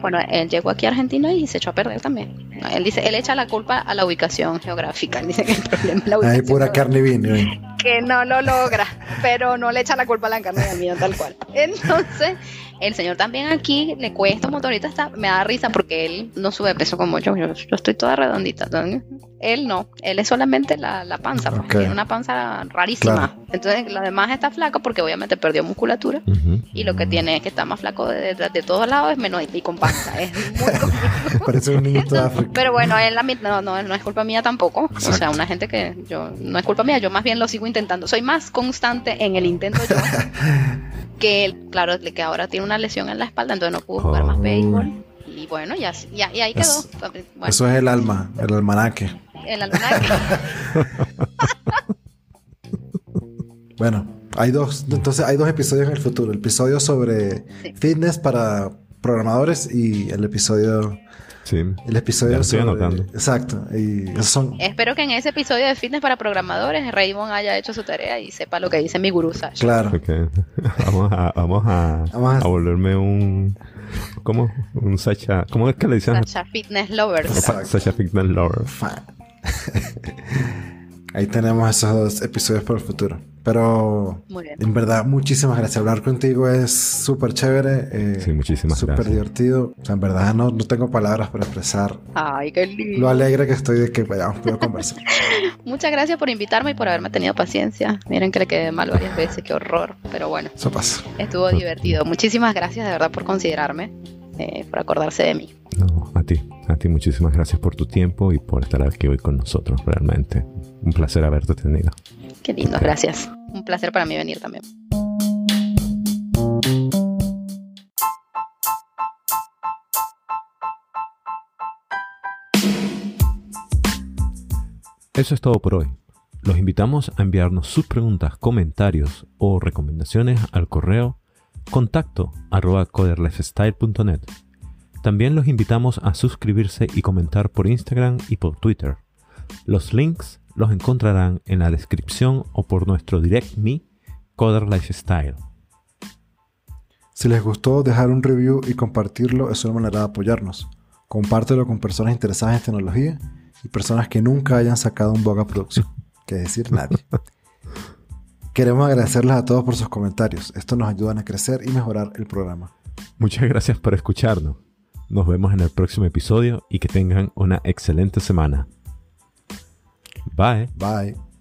Bueno, él llegó aquí a Argentina y se echó a perder también. Él dice, él echa la culpa a la ubicación geográfica. Él (laughs) dice que el problema es la Hay ubicación pura geográfica. carne y. ¿eh? que no lo logra, pero no le echa la culpa a la carne del mío, tal cual. (laughs) Entonces, el señor también aquí le cuesta un montón, ahorita está, me da risa porque él no sube de peso como yo, yo, yo estoy toda redondita. Él no, él es solamente la, la panza, tiene una panza rarísima. Claro. Entonces, lo demás está flaco porque obviamente perdió musculatura. Y lo que tiene es que está más flaco de, de- de todos lados es menos y con panza. Es muy. (laughs) Parece un niñito de África. Pero bueno, él la no, no, no es culpa mía tampoco. O sea, una gente que yo no es culpa mía, yo más bien lo sigo intentando. Soy más constante en el intento yo (laughs) que él, claro, que ahora tiene una lesión en la espalda, entonces no pudo jugar más Oh. béisbol. Y bueno, ya, ya, y ahí quedó. Es- Bueno, Eso es el alma, el almanaque. el almanaque. (laughs) Bueno, hay dos, entonces hay dos episodios en el futuro. El episodio sobre Sí. fitness para programadores y el episodio, Sí. el episodio estoy sobre- anotando. Exacto. Y esos son Espero que en ese episodio de fitness para programadores Raymond haya hecho su tarea y sepa lo que dice mi gurú Sasha. claro. (laughs) Vamos a, vamos a, Vamos a- a volverme un. ¿Cómo? Un Sacha. ¿Cómo es que le dicen? Sasha Fitness Lovers. Exacto. Sacha Fitness Lover. Fa- (laughs) Ahí tenemos esos dos episodios para el futuro. Pero en verdad, muchísimas gracias. Hablar contigo es súper chévere. eh, Sí, muchísimas Súper gracias. divertido. O sea, en verdad no, no tengo palabras para expresar Ay, qué lindo. lo alegre que estoy de que vayamos a conversar. (laughs) Muchas gracias por invitarme y por haberme tenido paciencia. Miren que le quedé mal varias veces, qué horror. Pero bueno, Eso pasa. estuvo divertido. Muchísimas gracias de verdad por considerarme, eh, por acordarse de mí. No, a ti. A ti muchísimas gracias por tu tiempo y por estar aquí hoy con nosotros. Realmente. Un placer haberte tenido. Qué lindo, gracias. Un placer para mí venir también. Eso es todo por hoy. Los invitamos a enviarnos sus preguntas, comentarios o recomendaciones al correo contacto arroba coderlifestyle.net. También los invitamos a suscribirse y comentar por Instagram y por Twitter. Los links los encontrarán en la descripción o por nuestro direct me Coder Lifestyle. Si les gustó, dejar un review y compartirlo es una manera de apoyarnos. Compártelo con personas interesadas en tecnología y personas que nunca hayan sacado un blog a producción. Que decir nadie. (laughs) Queremos agradecerles a todos por sus comentarios. Esto nos ayuda a crecer y mejorar el programa. Muchas gracias por escucharnos. Nos vemos en el próximo episodio y que tengan una excelente semana. Bye. Bye.